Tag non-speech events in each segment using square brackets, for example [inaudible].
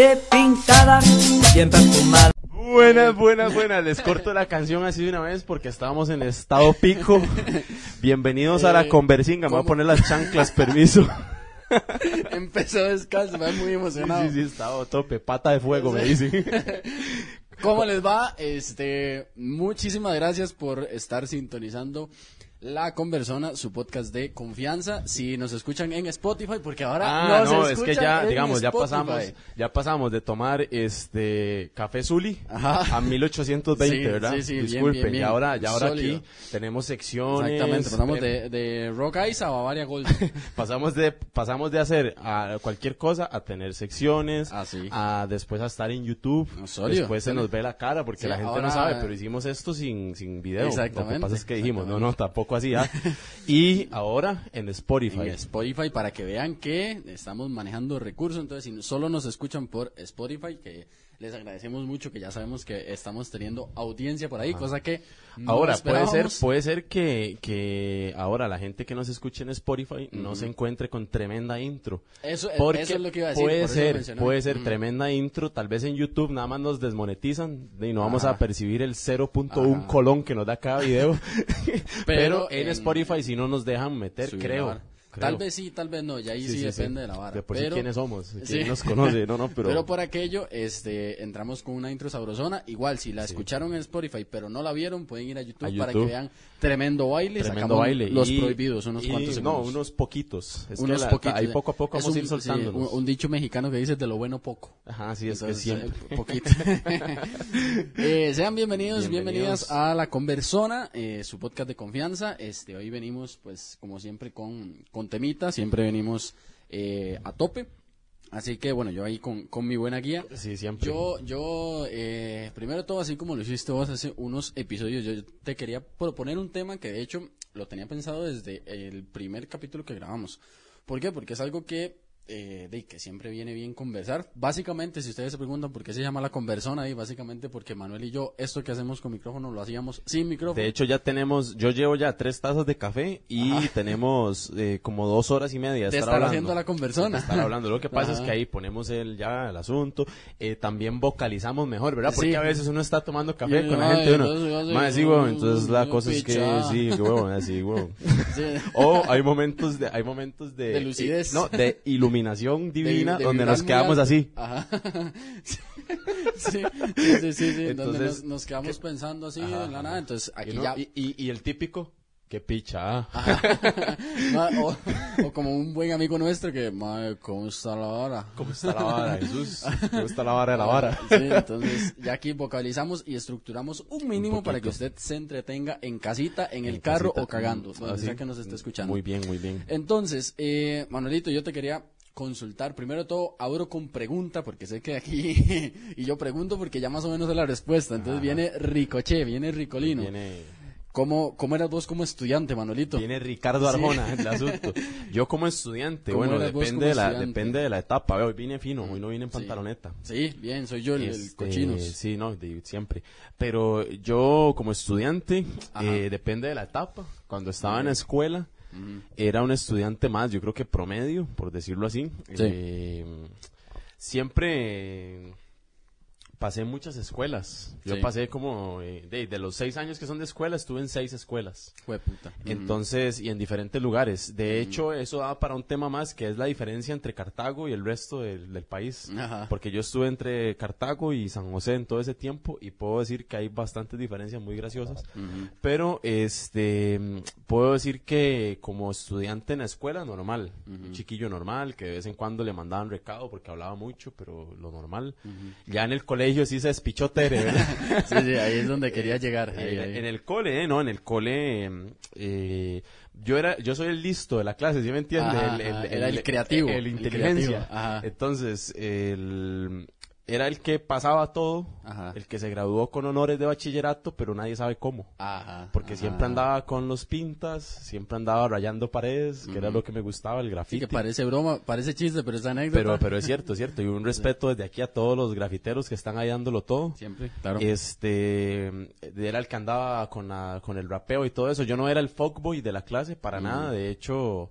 doble pintada, bien perfumada. Buenas, buenas, buenas. Les corto la canción así de una vez porque estábamos en estado pico. Bienvenidos a la Eh, conversinga. Me voy a poner las chanclas, permiso. [laughs] Empezó descalzo, me muy Sí, emocionado. sí, sí, estaba a tope. Pata de fuego, me dicen. [laughs] ¿Cómo les va? Este, muchísimas gracias por estar sintonizando La Conversona, su podcast de confianza. Si nos escuchan en Spotify, porque ahora Ah, nos no, es que ya, digamos, ya pasamos, ya pasamos de tomar este café Zuli Ajá. a 1820, Sí, ¿verdad? sí, sí, Disculpen, bien, bien. y ahora, ya ahora Sólido. aquí tenemos secciones. Exactamente, pasamos de, de Rock Ice a Bavaria Gold. [laughs] pasamos de pasamos de hacer a cualquier cosa a tener secciones Ah, sí. a después a estar en YouTube No, después se nos ve la cara porque Sí, la gente ahora- no sabe pero hicimos esto sin sin video lo que Exactamente, pasa es que dijimos no exactamente. no tampoco así ¿ah? [laughs] y ahora en Spotify en Spotify para que vean que estamos manejando recursos. Entonces, si solo nos escuchan por Spotify, que les agradecemos mucho, que ya sabemos que estamos teniendo audiencia por ahí, cosa que no Ahora, puede ser, puede ser que, que ahora la gente que nos escuche en Spotify no se encuentre con tremenda intro. Eso- Porque eso es lo que iba a decir, Puede ser, puede ser tremenda intro. Tal vez en YouTube nada más nos desmonetizan y no vamos a percibir el 0.1 Ajá. colón que nos da cada video. [laughs] Pero, Pero en, en- Spotify si no nos dejan meter, creo. Creo. Tal vez sí, tal vez no, y ahí sí, depende de la vara. De por sí pero, quiénes somos, quién Sí. nos conoce, no, no, [laughs] pero... pero por aquello, este, entramos con una intro sabrosona. Igual, si la escucharon en Spotify, pero no la vieron, pueden ir a YouTube, A para que vean tremendo baile. Tremendo baile. Los Y- prohibidos, unos y- cuantos No, segundos. unos poquitos. Es que unos la- poquitos. ahí poco a poco Es vamos a ir un- sí, soltándonos. un, un dicho mexicano que dice de lo bueno poco. Ajá, sí, es Entonces, que siempre. eh, poquito. [laughs] Eh, sean bienvenidos, Bienvenidos. bienvenidas a La Conversona, eh, su podcast de confianza. Este, hoy venimos, pues, como siempre, con, con temita, siempre venimos eh, a tope. Así que, bueno, yo ahí con, con mi buena guía. Sí, siempre. Yo, yo, eh, primero todo, así como lo hiciste vos hace unos episodios, yo te quería proponer un tema que de hecho lo tenía pensado desde el primer capítulo que grabamos. ¿Por qué? Porque es algo que, eh, de, que siempre viene bien conversar. Básicamente, si ustedes se preguntan por qué se llama la conversona ahí, básicamente porque Manuel y yo, esto que hacemos con micrófono, lo hacíamos sin micrófono. De hecho, ya tenemos, yo llevo ya tres tazas de café y [laughs] tenemos eh, como dos horas y media de, estar, estar hablando. haciendo la conversona. De estar hablando. Lo que pasa es que ahí ponemos el, ya el asunto, eh, también vocalizamos mejor, ¿verdad? Porque Sí. a veces uno está tomando café con la gente, uno, "Mae, sí, huevón", entonces la cosa es que, sí, huevón, así. [laughs] Sí. O hay momentos de, hay momentos de, De lucidez. no, de iluminación divina de donde vibrar nos quedamos alto. así. Ajá. [laughs] Sí, sí, sí, sí, sí, donde Entonces, nos, nos quedamos pensando así Ajá, en la nada. Entonces, aquí Y, no- ya. y, y- y el típico, qué picha, ah. Ma- [laughs] o, o como un buen amigo nuestro que, madre, ¿cómo está la vara? ¿Cómo está la vara, Jesús? [laughs] ¿Cómo está la vara de la vara? Sí, entonces ya aquí vocalizamos y estructuramos un mínimo Un para que usted se entretenga en casita, en el En carro casita. o cagando, donde Así. sea que nos esté escuchando. Muy bien, muy bien. Entonces, eh, Manuelito, yo te quería consultar. Primero todo, abro con pregunta, porque sé que aquí, [laughs] y yo pregunto porque ya más o menos es la respuesta. Entonces viene Ricoche, viene Ricolino. Viene, ¿Cómo, ¿Cómo eras vos como estudiante, Manuelito? viene Ricardo Sí. Arjona el [laughs] asunto. Yo como estudiante, ¿Cómo bueno, depende de la, depende de la etapa. Hoy vine fino, hoy no vine en Sí. pantaloneta. Sí, bien, soy yo el, el Este, cochinos. Sí, no, de- siempre. Pero yo como estudiante, eh, depende de la etapa. Cuando estaba en la escuela, era un estudiante más, yo creo que promedio, por decirlo así. Sí. Eh, siempre pasé muchas escuelas. Yo Sí. pasé como, eh, de, de los seis años que son de escuela, estuve en seis escuelas. Jueputa. Entonces, y en diferentes lugares. De hecho, eso da para un tema más, que es la diferencia entre Cartago y el resto del, del país. Ajá. Porque yo estuve entre Cartago y San José en todo ese tiempo y puedo decir que hay bastantes diferencias muy graciosas. Pero, este, puedo decir que como estudiante en la escuela, normal. Un chiquillo normal, que de vez en cuando le mandaban recado porque hablaba mucho, pero lo normal. Ya en el colegio sí se despichó Tere, ¿verdad? [laughs] Sí, sí, ahí es donde quería llegar. ahí, Eh, ahí. En el cole, eh, no, en el cole, eh, yo era, yo soy el listo de la clase, ¿sí me entiende? Ajá, ajá, era el creativo, el, el inteligencia. creativo, ajá. Entonces, el, era el que pasaba todo, Ajá. el que se graduó con honores de bachillerato, pero nadie sabe cómo. Ajá. Porque ajá. siempre andaba con los pintas, siempre andaba rayando paredes, que era lo que me gustaba, el Sí, grafiti. que parece broma, parece chiste, pero es anécdota. pero, pero es cierto, es [laughs] cierto. Y un respeto desde aquí a todos los grafiteros que están ahí dándolo todo. Siempre, claro. Este, era el que andaba con, la- con el rapeo y todo eso. Yo no era el fuckboy de la clase para nada. De hecho,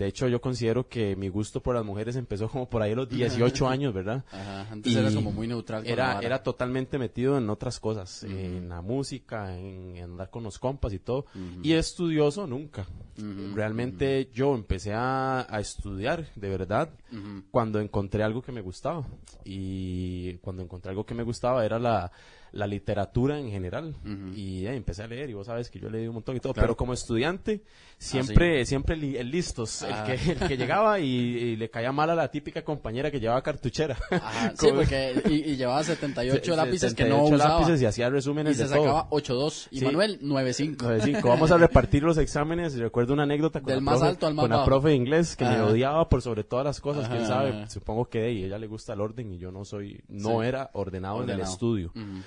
de hecho, yo considero que mi gusto por las mujeres empezó como por ahí a los [laughs] 18 años, ¿verdad? Ajá, antes Y eras como muy neutral. Era, era totalmente metido en otras cosas, en la música, en, en andar con los compas y todo. Y estudioso nunca. Realmente yo empecé a, a estudiar, de verdad, cuando encontré algo que me gustaba. Y cuando encontré algo que me gustaba era la, la literatura en general. Y eh, empecé a leer, y vos sabes que yo leí un montón y todo. Claro. Pero como estudiante, siempre, siempre li- listos, Ah. el, que, el que llegaba y, y le caía mal a la típica compañera que llevaba cartuchera. Ajá, sí, [laughs] Como- porque y, y llevaba 78 Se- lápices que no 78 usaba. lápices y hacía y resúmenes se de todo. sacaba 8-2. Y Sí. Manuel, 9-5. 9-5. Vamos a repartir los exámenes. y Recuerdo una anécdota con, Del la, más profe, alto al más con la profe de inglés que me Ajá. odiaba por sobre todas las cosas Ajá, sabe. ajá. Supongo que de ella, le gusta el orden y yo no soy, no Sí. era ordenado, en el Ordenado. estudio. Ujú.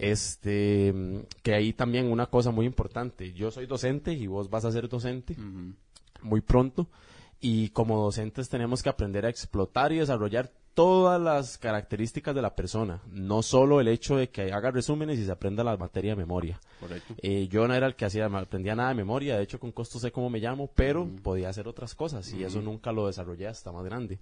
Este, que ahí también una cosa muy importante. Yo soy docente y vos vas a ser docente Ujú. Muy pronto. Y como docentes tenemos que aprender a explotar y desarrollar todas las características de la persona, no solo el hecho de que haga resúmenes y se aprenda la materia de memoria. Correcto. Eh, yo no era el que hacía, me aprendía nada de memoria, de hecho con costo sé cómo me llamo, pero podía hacer otras cosas y eso nunca lo desarrollé hasta más grande.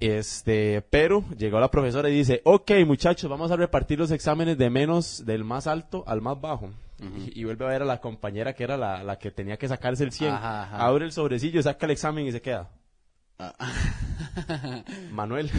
Este, pero llegó la profesora y dice, ok muchachos, vamos a repartir los exámenes de menos, del más alto al más bajo. Y, y vuelve a ver a la compañera que era la, la que tenía que sacarse el 100. Ajá, ajá. Abre el sobrecillo, saca el examen y se queda. Ah. [laughs] Manuel.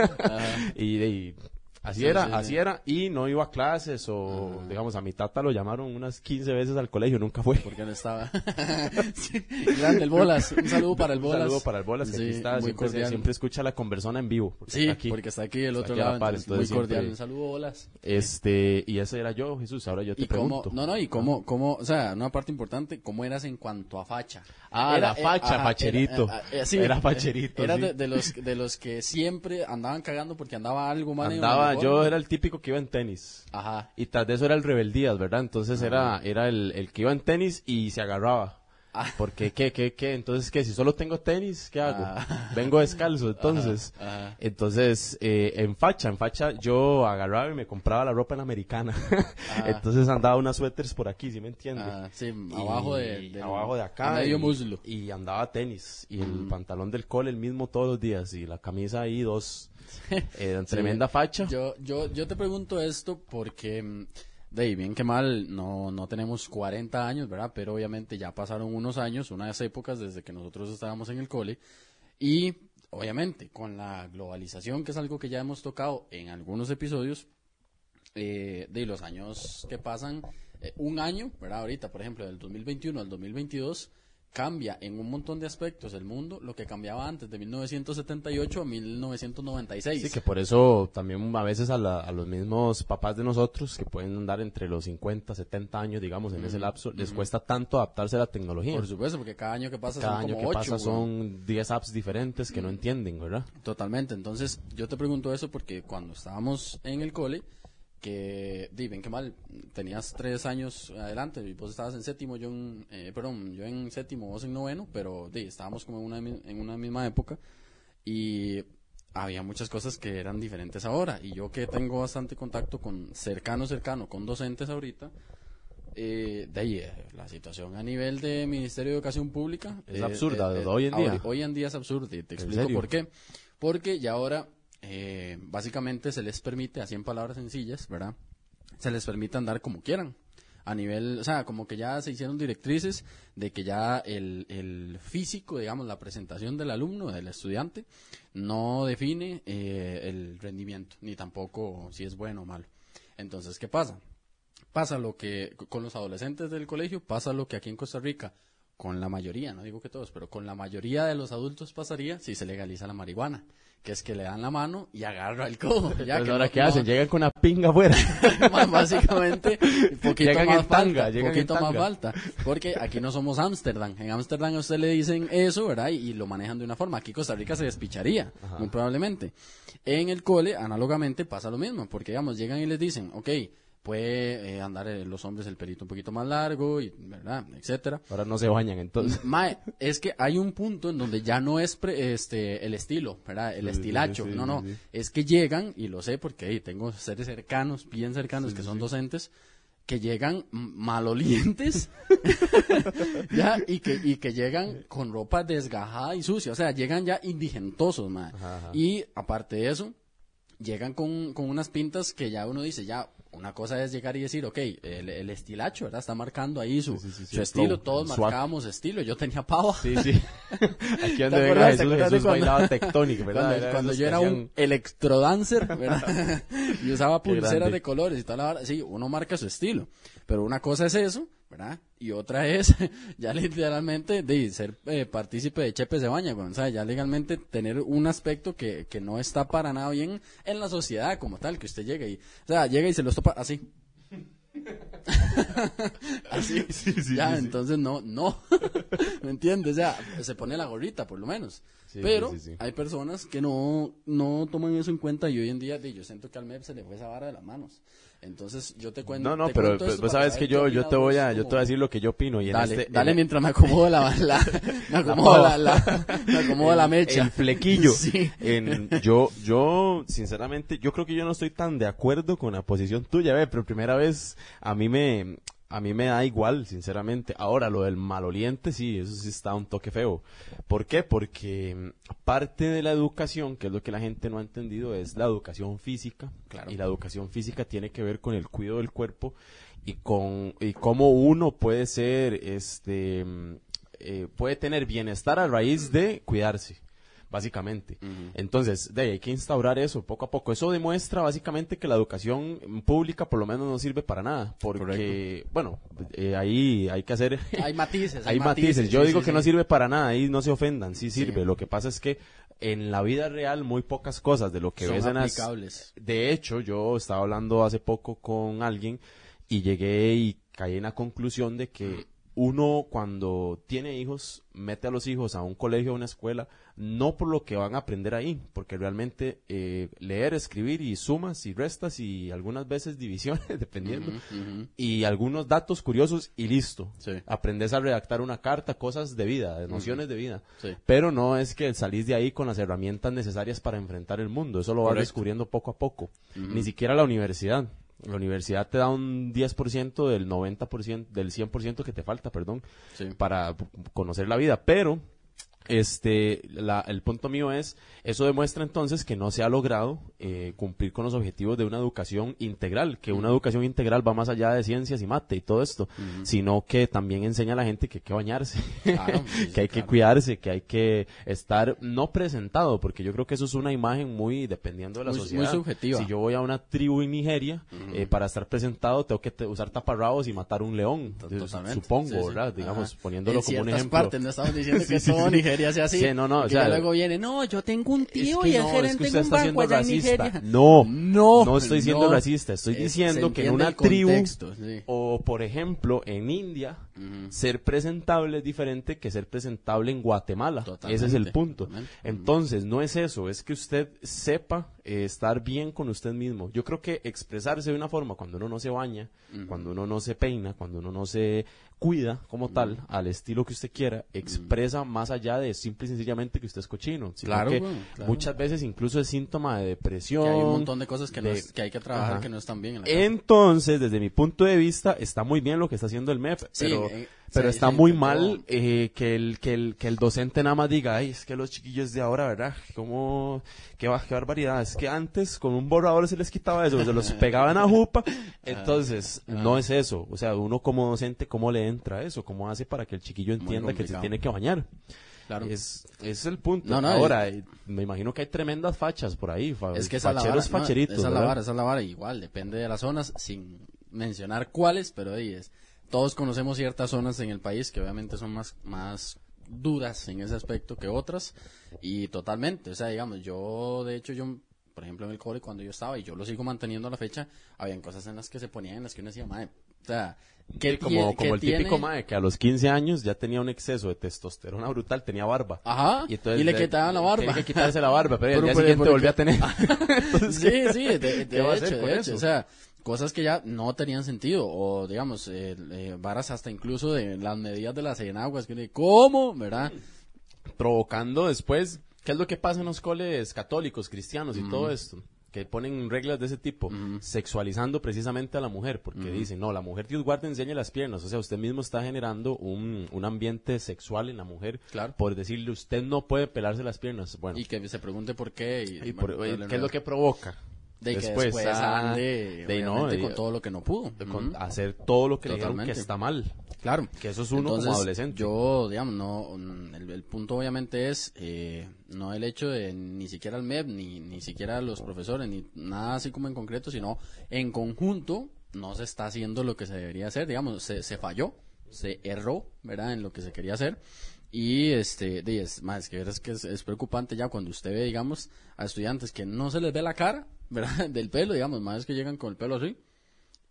[laughs] y, y así Sí, era, sí, así sí. era. Y no iba a clases o, digamos, a mi tata lo llamaron unas 15 veces al colegio, nunca fue. Porque no estaba. [laughs] Grande el Bolas. Un saludo para el Un Bolas. saludo para el Bolas, que aquí está, siempre, siempre escucha la conversona en vivo. porque Sí, está aquí. porque está aquí Está otro lado. par, entonces, entonces muy cordial. Un saludo, Bolas. Este, y ese era yo, Jesús, ahora yo te Y cómo, pregunto. no, no, y cómo, cómo, o sea, una parte importante, cómo eras en cuanto a facha. Ah, la facha, ajá, facherito. era, eh, eh, sí, Era eh, facherito, Era sí. de, de los, de los que siempre andaban cagando porque andaba algo mal Andaba, yo era el típico que iba en tenis. Ajá. Y tras de eso era el rebeldías, ¿verdad? Entonces era, era el, el que iba en tenis y se agarraba. Ah. Porque, ¿qué, qué, qué? Entonces, ¿qué? Si solo tengo tenis, ¿qué hago? Ah. [laughs] Vengo descalzo, entonces. Ajá, ajá. Entonces, eh, en facha, en facha, yo agarraba y me compraba la ropa en americana. [laughs] entonces andaba unas suéteres por aquí, ¿sí me entiende? Ah, sí, Y abajo de, abajo de acá medio y, muslo. y andaba tenis y el pantalón del cole el mismo todos los días y la camisa ahí dos [laughs] eh, tremenda facha Yo, yo, yo te pregunto esto porque, mm, de ahí, bien que mal, no, no tenemos 40 años, ¿verdad? Pero obviamente ya pasaron unos años, unas épocas desde que nosotros estábamos en el cole. Y obviamente con la globalización, que es algo que ya hemos tocado en algunos episodios, eh, de los años que pasan, eh, un año, ¿verdad? Ahorita, por ejemplo, del 2021 al 2022, cambia en un montón de aspectos el mundo lo que cambiaba antes, de 1978 a 1996. sí que por eso también a veces a, la- a los mismos papás de nosotros que pueden andar entre los 50 70 años digamos en ese lapso les cuesta tanto adaptarse a la tecnología Por supuesto, porque cada año que pasa cada son año como que ocho, pasa weón. son 10 apps diferentes que no entienden verdad Totalmente. Entonces, yo te pregunto eso porque cuando estábamos en el cole, que, di, ven que mal, tenías tres años adelante y vos estabas en séptimo, yo en, eh, perdón, yo en séptimo, vos en noveno, pero di, estábamos como en una, en una misma época y había muchas cosas que eran diferentes ahora. Y yo que tengo bastante contacto con cercano, cercano, con docentes ahorita, eh, de ahí, eh, la situación a nivel de Ministerio de Educación Pública Es eh, absurda, eh, eh, hoy en día. ahora- hoy en día es absurda y te explico por qué. Porque ya ahora, eh, básicamente se les permite, así en palabras sencillas, ¿verdad? Se les permite andar como quieran. A nivel, o sea, como que ya se hicieron directrices de que ya el, el físico, digamos, la presentación del alumno, del estudiante, no define eh, el rendimiento, ni tampoco si es bueno o malo. Entonces, ¿qué pasa? Pasa lo que con los adolescentes del colegio, pasa lo que aquí en Costa Rica, con la mayoría, no digo que todos, pero con la mayoría de los adultos pasaría si se legaliza la marihuana, que es que le dan la mano y agarra el codo. [laughs] Ya Pues que ahora no- qué no- hacen llegan con una pinga afuera [laughs] básicamente [laughs] un poquito Llegan más en tanga, falta, llegan en poquito más tanga. falta, porque aquí no somos Ámsterdam, en Ámsterdam a usted le dicen eso, ¿verdad? Y, y lo manejan de una forma, aquí Costa Rica se despicharía, muy probablemente. En el cole, análogamente, pasa lo mismo, porque digamos, llegan y les dicen, ok, puede eh, andar eh, los hombres el pelito un poquito más largo, y, ¿verdad? Etcétera. ahora no se bañan entonces Mae, es que hay un punto en donde ya no es pre- este el estilo, ¿verdad? El Sí, estilacho. sí, sí, no, no. Es que llegan, y lo sé porque ahí tengo seres cercanos, bien cercanos, que son docentes. que llegan malolientes [laughs] ya y que y que llegan con ropa desgajada y sucia o sea llegan ya indigentosos mae. Ajá, ajá. y aparte de eso llegan con, con unas pintas que ya uno dice ya una cosa es llegar y decir, ok, el, el estilacho, ¿verdad? Está marcando ahí su, Sí, sí, sí, su estilo, flow, todos marcábamos estilo, yo tenía pava. Sí, sí. [laughs] Aquí donde ¿Te venga Jesús, Jesús cuando- bailaba [laughs] tectónico, ¿verdad? Cuando, Era cuando yo era un electrodancer, [laughs] ¿verdad? y usaba pulseras de colores y vara. Sí, uno marca su estilo. Pero una cosa es eso, ¿verdad? Y otra [laughs] es ya literalmente de ser eh, partícipe de Chepe se baña, güey. o sea, ya legalmente tener un aspecto que, que no está para nada bien en la sociedad como tal, que usted llega y, o sea, llega y se los topa así. [laughs] así, [laughs] ya, entonces no, no, ¿me entiendes? O sea, se pone la gorrita por lo menos. Sí, Pero sí, sí, sí. hay personas que no, no toman eso en cuenta y hoy en día di, yo siento que al MEP se le fue esa vara de las manos. Entonces yo te cuento. No, no, pero pues, sabes que yo, yo te voy a, yo te como- voy a decir lo que yo opino. Y en Dale, este, dale en- mientras me acomodo la, la, [laughs] [laughs] me acomodo la, la, me acomodo la mecha. El flequillo. [laughs] Sí. En- yo, yo, sinceramente, yo creo que yo no estoy tan de acuerdo con la posición tuya, ve, pero primera vez a mí me, a mí me da igual, sinceramente. Ahora, lo del maloliente, sí, eso sí está un toque feo. ¿Por qué? Porque mm, parte de la educación, que es lo que la gente no ha entendido, es la educación física. Claro. Y la educación física tiene que ver con el cuidado del cuerpo y con, y cómo uno puede ser, este, mm, eh, puede tener bienestar a raíz de cuidarse básicamente. Entonces, de ahí hay que instaurar eso poco a poco. Eso demuestra básicamente que la educación pública por lo menos no sirve para nada, porque, bueno, eh, ahí hay que hacer... [laughs] Hay matices, [laughs] hay matices. Yo sí, digo sí, que sí. no sirve para nada, ahí no se ofendan, sí sirve. Lo que pasa es que en la vida real muy pocas cosas de lo que Son ves en las... De hecho, yo estaba hablando hace poco con alguien y llegué y caí en la conclusión de que uno cuando tiene hijos mete a los hijos a un colegio, a una escuela, no por lo que van a aprender ahí, porque realmente eh, leer, escribir y sumas y restas y algunas veces divisiones, [laughs] dependiendo, y algunos datos curiosos y listo. Sí. Aprendes a redactar una carta, cosas de vida, de nociones de vida. Sí. Pero no es que salís de ahí con las herramientas necesarias para enfrentar el mundo. Eso lo vas Correcto. descubriendo poco a poco. Ni siquiera la universidad. La universidad te da un 10% del 90%, del 100% que te falta, perdón, Sí. para conocer la vida. Pero, este, la- el punto mío es, eso demuestra entonces que no se ha logrado eh, cumplir con los objetivos de una educación integral, que una educación integral va más allá de ciencias y mate y todo esto, sino que también enseña a la gente que hay que bañarse, Claro, [laughs] sí, sí, que hay que cuidarse, que hay que estar no presentado, porque yo creo que eso es una imagen muy dependiendo de la Muy- muy sociedad. subjetiva. Si yo voy a una tribu en Nigeria, eh, para estar presentado tengo que te- usar taparrabos y matar un león, Totalmente. supongo, Sí, sí. ¿verdad? Digamos, Ajá. poniéndolo en como un ejemplo. partes, no estamos diciendo [laughs] que todo. Nigeria sea así. Sí, no, no, o sea, luego viene, no, yo tengo un tío Es que y el no, es gerente que en un banco allá en racista. [laughs] No, no, no estoy siendo no. racista. Estoy Es- diciendo que en una tribu, sí. o por ejemplo, en India, ser presentable es diferente que ser presentable en Guatemala. Totalmente, Ese es el punto. totalmente. Entonces, no es eso, es que usted sepa eh, estar bien con usted mismo. Yo creo que expresarse de una forma cuando uno no se baña, cuando uno no se peina, cuando uno no se cuida como tal, al estilo que usted quiera, expresa más allá de simple y sencillamente que usted es cochino. sino Claro, que bueno, claro. muchas veces incluso es síntoma de depresión. Que hay un montón de cosas que, no es- que hay que trabajar Ajá. que no están bien en la. Entonces, desde mi punto de vista, está muy bien lo que está haciendo el MEP, Sí, pero, eh, pero está muy mal eh, que, el, que, el, que el docente nada más diga, ay, es que los chiquillos de ahora, ¿verdad? ¿Cómo, qué, qué barbaridad? Es que antes con un borrador se les quitaba eso, se los pegaban a jupa. [laughs] Entonces, no es eso. O sea, uno como docente, ¿cómo le entra eso? ¿Cómo hace para que el chiquillo entienda que se tiene que bañar? Claro. Es, ese es el punto. No, no, Ahora, eh, me imagino que hay tremendas fachas por ahí. Es que esa es la vara, facheros, no, esa es la vara, esa es la vara, igual, depende de las zonas, sin mencionar cuáles, pero ahí es. Todos conocemos ciertas zonas en el país que obviamente son más, más duras en ese aspecto que otras, y totalmente, o sea, digamos, yo, de hecho, yo, por ejemplo, en el cole, cuando yo estaba, y yo lo sigo manteniendo a la fecha, habían cosas en las que se ponían, en las que uno decía, madre, o sea, ¿qué Sí, como, como el típico tiene?" mae que a los 15 años ya tenía un exceso de testosterona brutal, tenía barba. Ajá, y, le quitaban la barba. Tenía que quitarse la barba, pero, [laughs] Pero, el día siguiente volvió a tener. [laughs] sí, sí, de, de ¿qué va a hecho, de hecho, o sea, cosas que ya no tenían sentido, o digamos, eh, eh, varas hasta incluso de las medidas de las enaguas, que ¿cómo? ¿Verdad? provocando después, ¿qué es lo que pasa en los coles católicos, cristianos y todo esto? que ponen reglas de ese tipo, sexualizando precisamente a la mujer, porque dicen, no, la mujer Dios guarda enseña las piernas, o sea, usted mismo está generando un, un ambiente sexual en la mujer, Claro. por decirle, usted no puede pelarse las piernas, bueno, Y que se pregunte por qué. Y, y por- bueno, ¿qué es lo que provoca? De que después, ah, ande, de no, de- con todo lo que no pudo. de con- hacer todo lo que le dijeron que Totalmente. está mal. Claro. Que eso es uno como adolescente. Yo, digamos, no, mm, el, el punto obviamente es eh, no el hecho de ni siquiera el MEP, ni, ni siquiera los profesores, ni nada así como en concreto, sino en conjunto no se está haciendo lo que se debería hacer, digamos, se, se falló, se erró, ¿verdad? En lo que se quería hacer. Y este, es más, que es que es, es preocupante ya cuando usted ve, digamos, a estudiantes que no se les ve la cara, ¿verdad? [laughs] Del pelo, digamos, más que llegan con el pelo así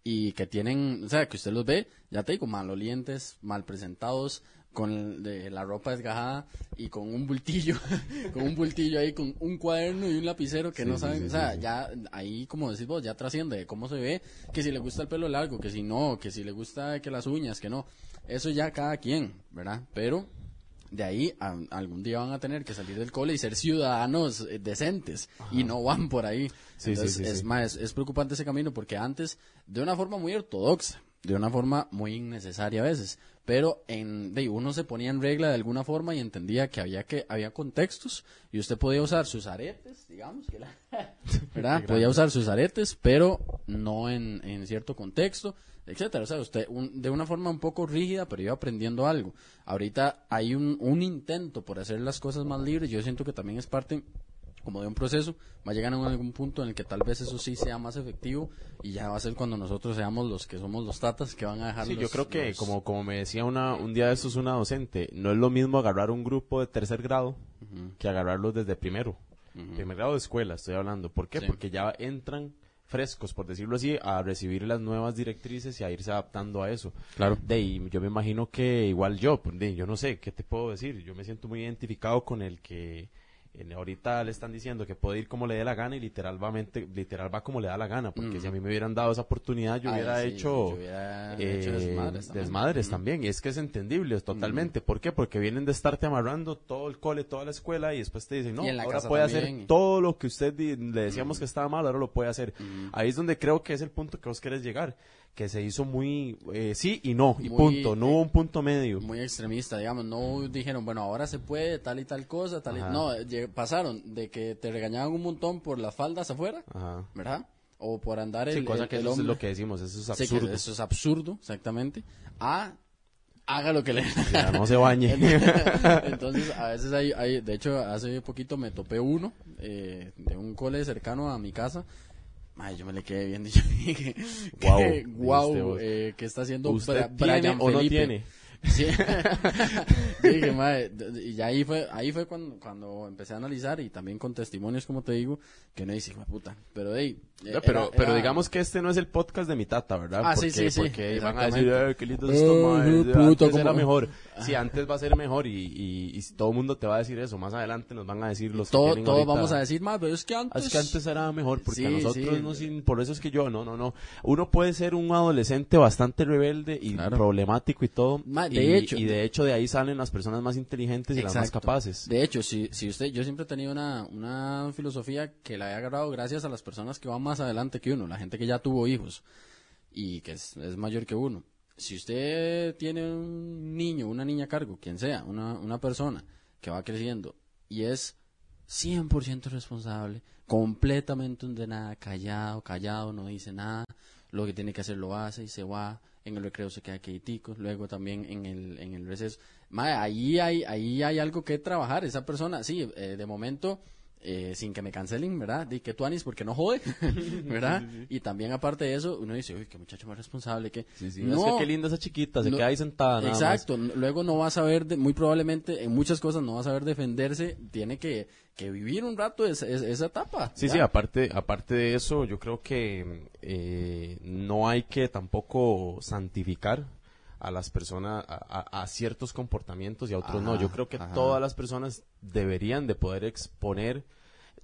y que tienen, o sea, que usted los ve, ya te digo, malolientes, mal presentados, con el- de, la ropa desgajada y con un bultillo, [laughs] con un bultillo ahí, con un cuaderno y un lapicero que Sí, no saben, sí, o sea, ya ahí, como decís vos, ya trasciende de cómo se ve, que si le gusta el pelo largo, que si no, que si le gusta que las uñas, que no, eso ya cada quien, ¿verdad? Pero de ahí a- algún día van a tener que salir del cole y ser ciudadanos eh, decentes y no van por ahí. Sí, sí, Entonces, sí, es más, es preocupante ese camino porque antes, de una forma muy ortodoxa, de una forma muy innecesaria a veces, pero en, de, uno se ponía en regla de alguna forma y entendía que había que había contextos y usted podía usar sus aretes, digamos, que la- [laughs] ¿verdad? [laughs] Podía usar sus aretes, pero no en, en cierto contexto, etcétera. O sea, usted un- de una forma un poco rígida, pero iba aprendiendo algo. Ahorita hay un, un intento por hacer las cosas más libres. Yo siento que también es parte como de un proceso, va a llegar a algún punto en el que tal vez eso sí sea más efectivo y ya va a ser cuando nosotros seamos los que somos los tatas que van a dejar Sí, los- yo creo que, los- como, como me decía una, un día de estos una docente, no es lo mismo agarrar un grupo de tercer grado que agarrarlos desde primero. Primer grado de escuela, estoy hablando. ¿Por qué? Sí. Porque ya entran frescos, por decirlo así, a recibir las nuevas directrices y a irse adaptando a eso. Claro. De ahí, yo me imagino que igual yo, pues, de, yo no sé, ¿qué te puedo decir? Yo me siento muy identificado con el que en- ahorita le están diciendo que puede ir como le dé la gana y literalmente, literal va como le da la gana, porque si a mí me hubieran dado esa oportunidad, yo Ay, hubiera sí, hecho, yo hubiera eh, hecho desmadres también. desmadres también. Y es que es entendible, totalmente. ¿Por qué? Porque vienen de estarte amarrando todo el cole, toda la escuela y después te dicen, no, ahora puede también. hacer todo lo que usted le decíamos que estaba mal, ahora lo puede hacer. Ahí es donde creo que es el punto que vos querés llegar, que se hizo muy eh, sí y no, y Muy, punto, no eh, hubo un punto medio. muy extremista, digamos, no dijeron, bueno, ahora se puede tal y tal cosa, tal y... No, lle- pasaron de que te regañaban un montón por las faldas afuera, Ajá. ¿verdad? O por andar el, Sí, cosa el- que el eso es lo que decimos, eso es Sí, absurdo. eso es absurdo, exactamente. A haga lo que le Ya, no se bañe. [laughs] Entonces, a veces hay, hay, de hecho, hace poquito me topé uno eh, de un cole cercano a mi casa. Ay, yo me le quedé viendo y yo [laughs] dije, Guau, que, vos. eh, ¿qué está haciendo ¿Usted Bra- tiene Brian o no Felipe? tiene? Sí. [laughs] Dije, d- y ya ahí fue, ahí fue cuando, cuando empecé a analizar y también con testimonios, como te digo, que no de puta. Pero, hey, eh, pero, era- pero digamos que este no es el podcast de mi tata, ¿verdad? Ah, sí, sí, sí, Porque van a decir. "Ay, qué lindo es esto, hijo de puta, antes cómo- era mejor. Sí, antes va a ser mejor y, y, y todo el mundo te va a decir eso. Más adelante nos van a decir los que todo, tienen todos ahorita- vamos a decir más, pero es que Ah, antes... Es que antes era mejor, porque a Sí, nosotros sí. no sin, por eso es que yo, no, no, no. Uno puede ser un adolescente bastante rebelde y Claro. problemático y todo. Ma, y, de hecho- y de hecho de ahí salen las personas más inteligentes y las más capaces. De hecho, si, si usted, yo siempre he tenido una, una filosofía que la he agarrado gracias a las personas que van más adelante que uno, la gente que ya tuvo hijos y que es, es mayor que uno. Si usted tiene un niño, una niña a cargo, quien sea, una, una persona que va creciendo y es 100% responsable, completamente nada, callado, callado, no dice nada, lo que tiene que hacer lo hace y se va, en el recreo se queda quietico, luego también en el, en el receso. Ahí hay, ahí hay algo que trabajar, esa persona, sí, eh, de momento, eh, sin que me cancelen, ¿verdad? Di que tú anis porque no jode, [laughs] ¿verdad? Y también aparte de eso, uno dice, uy, qué muchacho más responsable, que... Sí, sí, no, es que qué linda esa chiquita, se no- queda ahí sentada. nada. Exacto, luego no va a saber, de- muy probablemente en muchas cosas no va a saber defenderse, tiene que, que vivir un rato esa, etapa. Sí, sí, aparte, aparte de eso, yo creo que eh, no hay que tampoco santificar a las personas, a, a- a ciertos comportamientos y a otros no. Yo creo que ajá. todas las personas deberían de poder exponer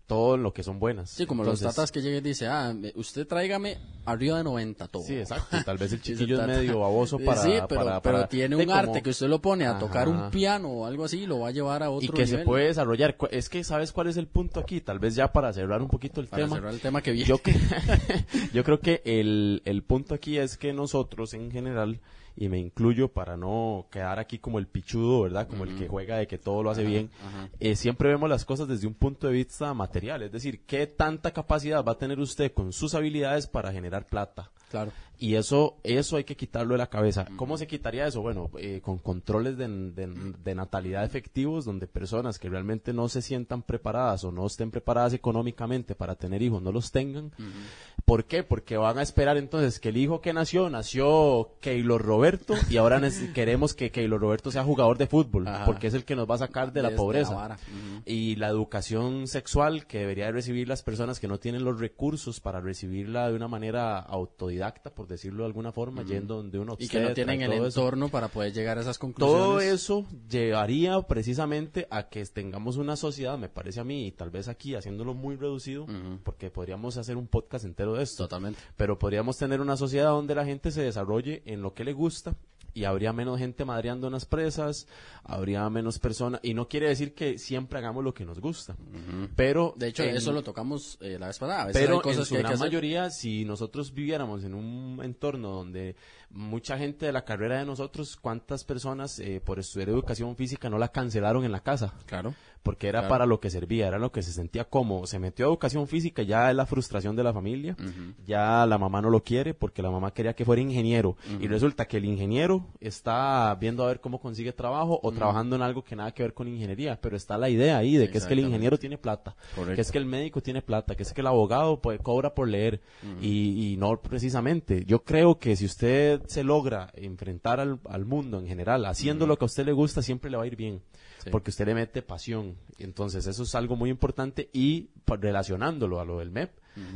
todo lo que son buenas. Sí, como Entonces, los tatas que llega y dice, ah, usted tráigame arriba de 90 todo. Sí, exacto. y Tal vez el [laughs] chiquillo es medio baboso para... sí, pero, para- pero para- tiene un como- arte que usted lo pone a tocar un piano o algo así, lo va a llevar a otro y que se puede desarrollar. Es que, ¿sabes cuál es el punto aquí? Tal vez ya para cerrar un poquito el Para tema. cerrar el tema que viene. Yo, que, [laughs] [laughs] yo creo que el, el punto aquí es que nosotros en general, y me incluyo para no quedar aquí como el pichudo, ¿verdad? Como el que juega de que todo lo hace bien, ajá. eh, siempre vemos las cosas desde un punto de vista material, es decir, ¿qué tanta capacidad va a tener usted con sus habilidades para generar plata? Claro. Y eso, eso hay que quitarlo de la cabeza. ¿Cómo se quitaría eso? Bueno, eh, con controles de, de- de natalidad efectivos, donde personas que realmente no se sientan preparadas o no estén preparadas económicamente para tener hijos, no los tengan. ¿Por qué? Porque van a esperar entonces que el hijo que nació, nació Keylor Roberto, y ahora [laughs] queremos que Keylor Roberto sea jugador de fútbol, Ajá. porque es el que nos va a sacar de la Desde la pobreza. Y la educación sexual que debería de recibir las personas que no tienen los recursos para recibirla de una manera autodidacta, por decirlo de alguna forma, yendo donde uno Y que no tienen el entorno para poder llegar a esas conclusiones. Todo eso llevaría precisamente a que tengamos una sociedad, me parece a mí, y tal vez aquí haciéndolo muy reducido, porque podríamos hacer un podcast entero de esto. Totalmente. Pero podríamos tener una sociedad donde la gente se desarrolle en lo que le gusta y habría menos gente madreando en las presas, habría menos personas, y no quiere decir que siempre hagamos lo que nos gusta, pero... De hecho, en- eso lo tocamos eh, la vez pasada. A veces pero hay cosas en su que hay que gran mayoría, si nosotros viviéramos en un entorno donde mucha gente de la carrera de nosotros, ¿cuántas personas eh, por estudiar educación física no la cancelaron en la casa? Claro. Porque era Claro. para lo que servía, era lo que se sentía cómodo. Se metió a educación física, ya es la frustración de la familia, ya la mamá no lo quiere porque la mamá quería que fuera ingeniero. Y resulta que el ingeniero está viendo a ver cómo consigue trabajo o trabajando en algo que nada que ver con ingeniería. Pero está la idea ahí de que es que el ingeniero tiene plata, Correcto. que es que el médico tiene plata, que es que el abogado pues, cobra por leer. y, y no precisamente. Yo creo que si usted se logra enfrentar al, al mundo en general, haciendo lo que a usted le gusta, siempre le va a ir bien Porque usted le mete pasión. Entonces, eso es algo muy importante y relacionándolo a lo del MEP,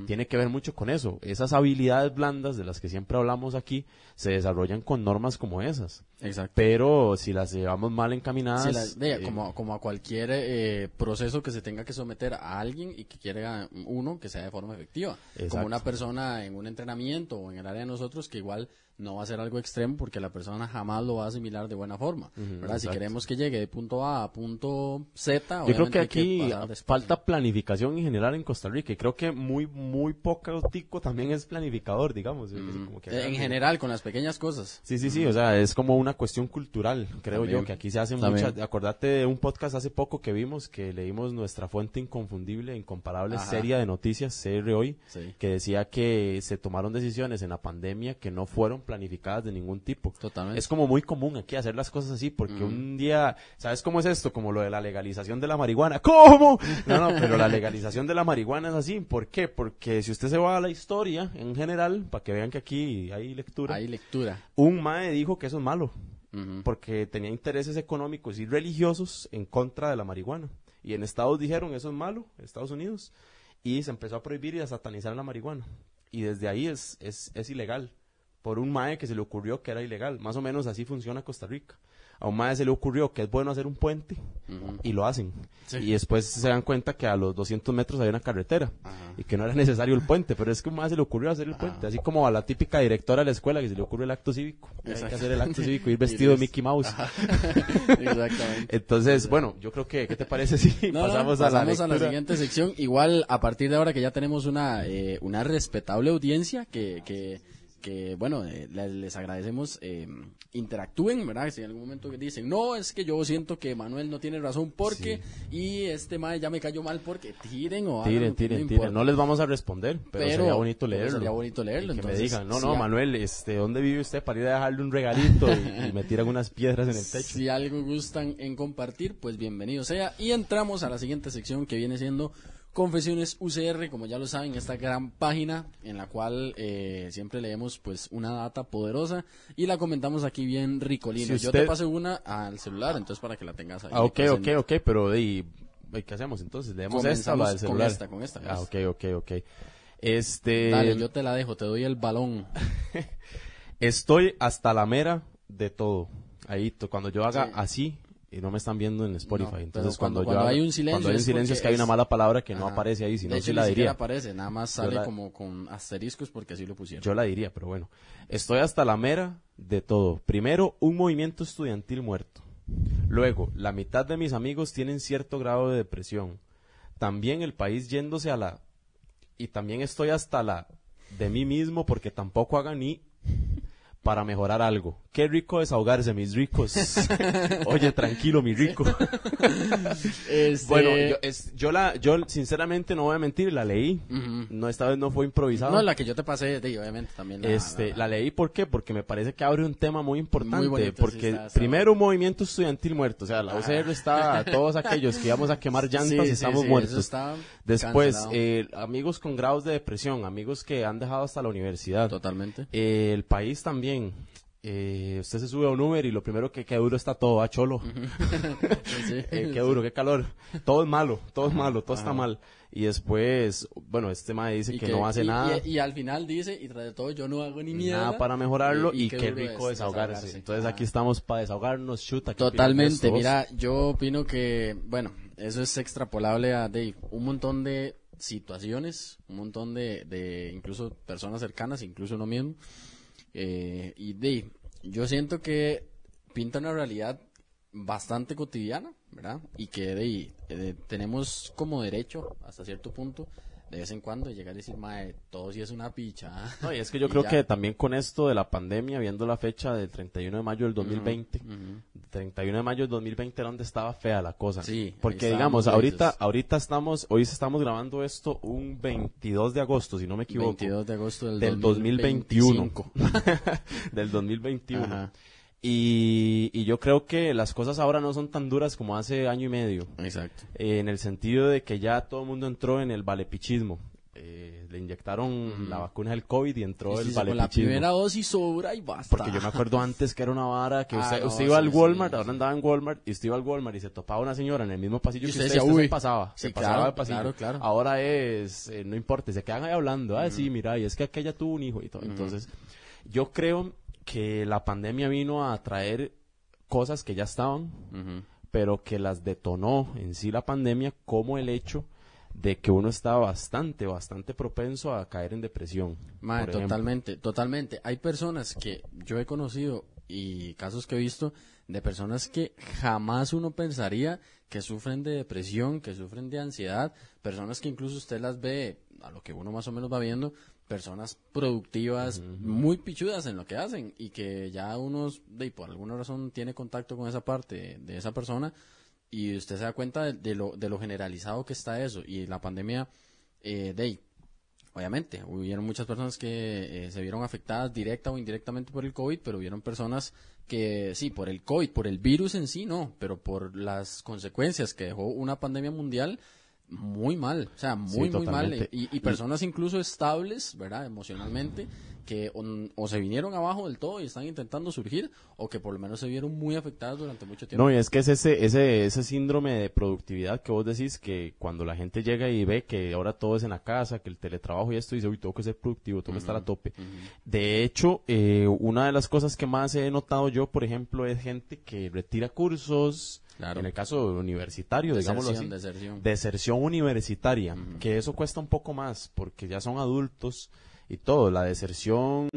tiene que ver mucho con eso. Esas habilidades blandas de las que siempre hablamos aquí se desarrollan con normas como esas. Exacto. Pero si las llevamos mal encaminadas, de- eh, como, como a cualquier eh, proceso que se tenga que someter a alguien y que quiera uno que sea de forma efectiva. Exacto. Como una persona en un entrenamiento o en el área de nosotros que igual no va a ser algo extremo porque la persona jamás lo va a asimilar de buena forma. ¿verdad? Si queremos que llegue de punto A a punto Z, Yo creo que aquí despacio. falta planificación en general en Costa Rica y creo que muy muy poco tico también es planificador, digamos. como que en general, con las pequeñas cosas. Sí, sí, sí, o sea, es como una cuestión cultural, creo También. yo, que aquí se hace También. muchas... Acordate de un podcast hace poco que vimos, que leímos nuestra fuente inconfundible, incomparable, Ajá. seria de noticias, CR Hoy, Sí. que decía que se tomaron decisiones en la pandemia que no fueron planificadas de ningún tipo. Totalmente. Es como muy común aquí hacer las cosas así, porque un día, ¿sabes cómo es esto? Como lo de la legalización de la marihuana. ¿Cómo? No, no, pero la legalización de la marihuana es así. ¿Por qué? Porque si usted se va a la historia en general, para que vean que aquí hay lectura, Hay lectura. un mae dijo que eso es malo, porque tenía intereses económicos y religiosos en contra de la marihuana. Y en Estados dijeron eso es malo, Estados Unidos, y se empezó a prohibir y a satanizar la marihuana. Y desde ahí es, es, es ilegal, por un mae que se le ocurrió que era ilegal. Más o menos así funciona Costa Rica. A un se le ocurrió que es bueno hacer un puente y lo hacen. Sí. Y después se dan cuenta que a los 200 metros hay una carretera Ajá. y que no era [laughs] necesario el puente, pero es que a un se le ocurrió hacer el puente. Así como a la típica directora de la escuela que se le ocurre el acto cívico. Hay que hacer el acto [laughs] cívico, ir vestido de Mickey Mouse. [laughs] Exactamente. Entonces, bueno, yo creo que, ¿qué te parece si No, no, pasamos, a la siguiente sección. Igual, a partir de ahora que ya tenemos una, eh, una respetable audiencia, que, que, que bueno, eh, le- les agradecemos, eh, interactúen, ¿verdad? Si en algún momento dicen, no, es que yo siento que Manuel no tiene razón porque, y este mae ya me cayó mal porque, tiren o hagan, Tiren, tiren, no tiren. importa. No les vamos a responder, pero, Pero- sería bonito leerlo. sería bonito leerlo, Y que me digan, no, sí, no, a- Manuel, este, ¿dónde vive usted para ir a dejarle un regalito y, y me tiran unas piedras en el [laughs] techo? Si algo gustan en compartir, pues bienvenido sea. Y entramos a la siguiente sección que viene siendo Confesiones UCR, como ya lo saben, esta gran página en la cual eh, siempre leemos pues una data poderosa y la comentamos aquí bien ricolino. Si Yo te pasé una al celular, entonces para que la tengas ahí. Ah, ok, ok, ok, pero ahí, ¿qué hacemos entonces? ¿Leemos esta o la del Comenzamos con esta, con esta, Ah, ok, ok, ok. Este, Dale, yo te la dejo, te doy el balón. [laughs] estoy hasta la mera de todo. Ahí, cuando yo haga Sí. así, y no me están viendo en Spotify. No, Entonces cuando- cuando, yo cuando hay un silencio cuando hay un silencio es que hay una mala palabra que no aparece ahí, si no sí la diría. aparece, nada más sale la- como con asteriscos porque así lo pusieron. Yo la diría, pero bueno. Estoy hasta la mera de todo. Primero, un movimiento estudiantil muerto. Luego, la mitad de mis amigos tienen cierto grado de depresión. También el país yéndose a la... Y también estoy hasta la de mí mismo porque tampoco haga ni para mejorar algo. Qué rico desahogarse, mis ricos. [laughs] Oye, tranquilo, mi rico. Este, Bueno, yo, es, yo la, yo sinceramente no voy a mentir, la leí. No, esta vez no fue improvisado. No, la que yo te pasé, de, obviamente, también la... Este, la- la leí ¿por qué? Porque me parece que abre un tema muy importante. Muy bonito, sí, porque está- está primero un movimiento estudiantil muerto, o sea, la UCR Ah. está todos aquellos que íbamos a quemar [laughs] llantas Sí, estamos sí, muertos. Después, eh, amigos con grados de depresión, amigos que han dejado hasta la universidad. Totalmente. Eh, el país también. Eh, usted se sube a un Uber y lo primero que qué duro está todo, a cholo. [laughs] Sí. Eh, qué duro, qué calor. Todo es malo, todo es malo, todo está mal. Y después, bueno, este mae dice Y que, no hace y- nada. Y, y al final dice, y tras de todo, yo no hago ni mierda. Nada para mejorarlo y, qué qué rico es desahogarse. Entonces Ah. aquí estamos para desahogarnos, chuta. ¿qué opinas de Totalmente, mira, yo opino que, bueno, eso es extrapolable a Dave, un montón de situaciones, un montón de, de incluso personas cercanas, incluso uno mismo. Eh, y Dave, yo siento que pinta una realidad bastante cotidiana, ¿verdad? Y que Dave, eh, tenemos como derecho, hasta cierto punto, de vez en cuando, llegar y decir, mae, todo sí es una picha. ¿ah?". No, y es que [laughs] yo creo ya. que también con esto de la pandemia, viendo la fecha del 31 de mayo del 2020, Ujú. 31 de mayo del 2020 era donde estaba fea la cosa. Sí, Porque digamos, ahorita, ahorita estamos, hoy estamos grabando esto un 22 de agosto, si no me equivoco. 22 de agosto del, del 2021. 2025. [laughs] del 2021. Ajá. Y, y yo creo que las cosas ahora no son tan duras como hace año y medio. Exacto. eh, en el sentido de que ya todo el mundo entró en el valepichismo. Eh, le inyectaron la vacuna del COVID y entró el con la valepichismo. primera dosis sobra y basta. Porque yo me acuerdo [laughs] antes que era una vara que Ah, usted, no, usted iba sí, al Walmart, sí. ahora andaba en Walmart, y usted iba al Walmart y se topaba una señora en el mismo pasillo Y que usted decía, usted se pasaba, se Sí, pasaba claro, el pasillo. claro, claro. Ahora es, eh, no importa, se quedan ahí hablando, ah, sí, mira, y es que aquella tuvo un hijo y todo. Entonces, yo creo que la pandemia vino a traer cosas que ya estaban, pero que las detonó en sí la pandemia como el hecho de que uno está bastante, bastante propenso a caer en depresión. Ejemplo. totalmente, totalmente. Hay personas que yo he conocido y casos que he visto de personas que jamás uno pensaría que sufren de depresión, que sufren de ansiedad, personas que incluso usted las ve, a lo que uno más o menos va viendo, personas productivas, muy pichudas en lo que hacen y que ya unos, de, por alguna razón, tiene contacto con esa parte de esa persona y usted se da cuenta de, de lo, de lo generalizado que está eso. Y la pandemia, eh, de obviamente, hubieron muchas personas que eh, se vieron afectadas directa o indirectamente por el COVID, pero hubieron personas que sí, por el COVID, por el virus en sí, no, pero por las consecuencias que dejó una pandemia mundial, muy mal, o sea, muy, Sí, muy mal. Y, y personas incluso estables, ¿verdad? Emocionalmente, que o, o se vinieron abajo del todo y están intentando surgir, o que por lo menos se vieron muy afectadas durante mucho tiempo. No, y es que es ese, ese, ese síndrome de productividad que vos decís que cuando la gente llega y ve que ahora todo es en la casa, que el teletrabajo y esto, dice, uy, tengo que ser productivo, tengo que estar a tope. De hecho, eh, una de las cosas que más he notado yo, por ejemplo, es gente que retira cursos, Claro. en el caso universitario, digámoslo así. Deserción, deserción. deserción universitaria, que eso cuesta un poco más porque ya son adultos y todo. La deserción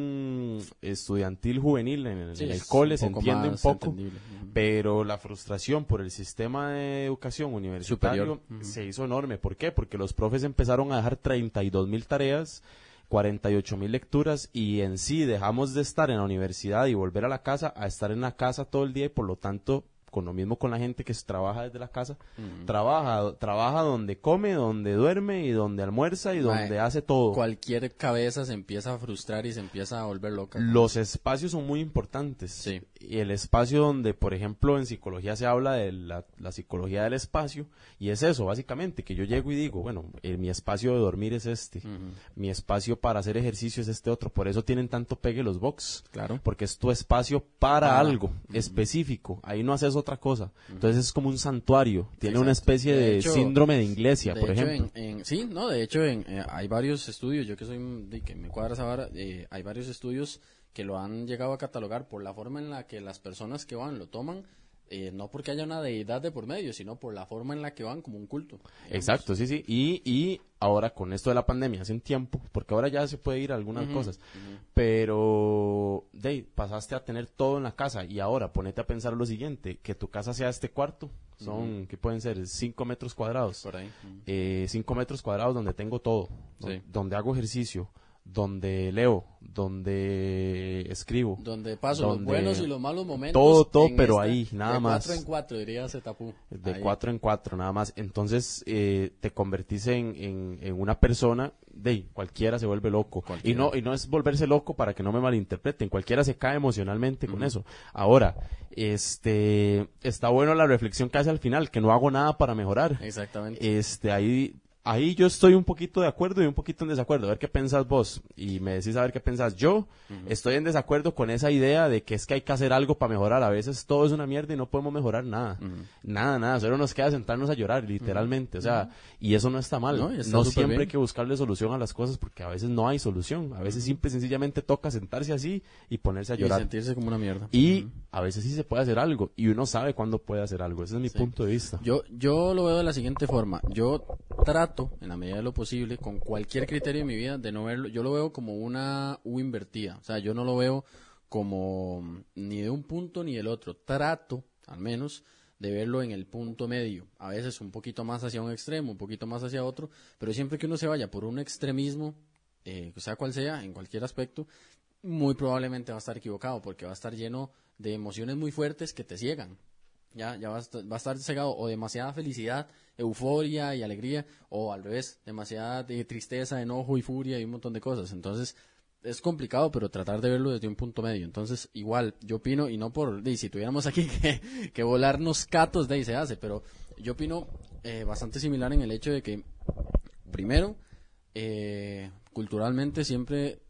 estudiantil juvenil en el, Sí, en el es cole se entiende un poco, pero la frustración por el sistema de educación universitario se hizo enorme. ¿Por qué? Porque los profes empezaron a dejar 32 mil tareas. 48 mil lecturas y en sí dejamos de estar en la universidad y volver a la casa a estar en la casa todo el día y por lo tanto con lo mismo con la gente que se trabaja desde la casa trabaja trabaja donde come donde duerme y donde almuerza y donde hace todo Cualquier cabeza se empieza a frustrar y se empieza a volver loca. los espacios son muy importantes Sí. Y el espacio donde por ejemplo en psicología se habla de la, la psicología del espacio y es eso básicamente que yo llego y digo bueno eh, mi espacio de dormir es este mi espacio para hacer ejercicio es este otro por eso tienen tanto pegue los box Claro. porque es tu espacio para algo específico. Ahí no haces otra cosa. Entonces es como un santuario. Tiene una especie De de, hecho- síndrome de iglesia, De por hecho, ejemplo. En, en- sí, no, de hecho en, eh, hay varios estudios, yo que soy de que me cuadra esa vara, eh, hay varios estudios que lo han llegado a catalogar por la forma en la que las personas que van lo toman, eh, no porque haya una deidad de por medio, sino por la forma en la que van como un culto. digamos. Exacto, sí, sí. Y, y ahora con esto de la pandemia, hace un tiempo, porque ahora ya se puede ir a algunas cosas, pero ahí, pasaste a tener todo en la casa y ahora ponete a pensar lo siguiente, que tu casa sea este cuarto, son, que pueden ser? 5 metros cuadrados. Por ahí. Ujú. eh, cinco metros cuadrados donde tengo todo, Sí. donde hago ejercicio, donde leo, donde escribo. Donde paso los donde- buenos y los malos momentos. Todo, todo, pero esta- ahí, nada de más. cuatro en cuatro, diría Zetapú. De Ahí. cuatro en cuatro, nada más. Entonces eh, te convertís en, en, en una persona, de cualquiera se vuelve loco. Y no, y no es volverse loco para que no me malinterpreten, cualquiera se cae emocionalmente con eso. Ahora, este, está bueno la reflexión que hace al final, que no hago nada para mejorar. Exactamente. Este, ahí, ahí yo estoy un poquito de acuerdo y un poquito en desacuerdo. A ver qué pensás vos. Y me decís a ver qué pensás. Yo estoy en desacuerdo con esa idea de que es que hay que hacer algo para mejorar. A veces todo es una mierda y no podemos mejorar nada. Nada, nada. Solo nos queda sentarnos a llorar, literalmente. O sea, y eso no está mal. No, No, y está súper siempre bien. hay que buscarle solución a las cosas porque a veces no hay solución. A veces simple y sencillamente toca sentarse así y ponerse a y llorar. sentirse como una mierda. Y a veces sí se puede hacer algo. Y uno sabe cuándo puede hacer algo. Ese es mi punto de vista. Yo, yo lo veo de la siguiente forma. Yo trato, en la medida de lo posible, con cualquier criterio de mi vida, de no verlo. Yo lo veo como una U invertida. O sea, yo no lo veo como mm, ni de un punto ni del otro. Trato, al menos, de verlo en el punto medio. A veces un poquito más hacia un extremo, un poquito más hacia otro. Pero siempre que uno se vaya por un extremismo, eh, sea cual sea, en cualquier aspecto, muy probablemente va a estar equivocado porque va a estar lleno de emociones muy fuertes que te ciegan. Ya, ya va, va a estar cegado o demasiada felicidad, euforia y alegría, o al revés, demasiada de tristeza, enojo y furia y un montón de cosas. Entonces, es complicado, pero tratar de verlo desde un punto medio. Entonces, igual, yo opino, y no por, de, si tuviéramos aquí [laughs] que, que volarnos catos, de ahí se hace, pero yo opino eh, bastante similar en el hecho de que, primero, eh, culturalmente siempre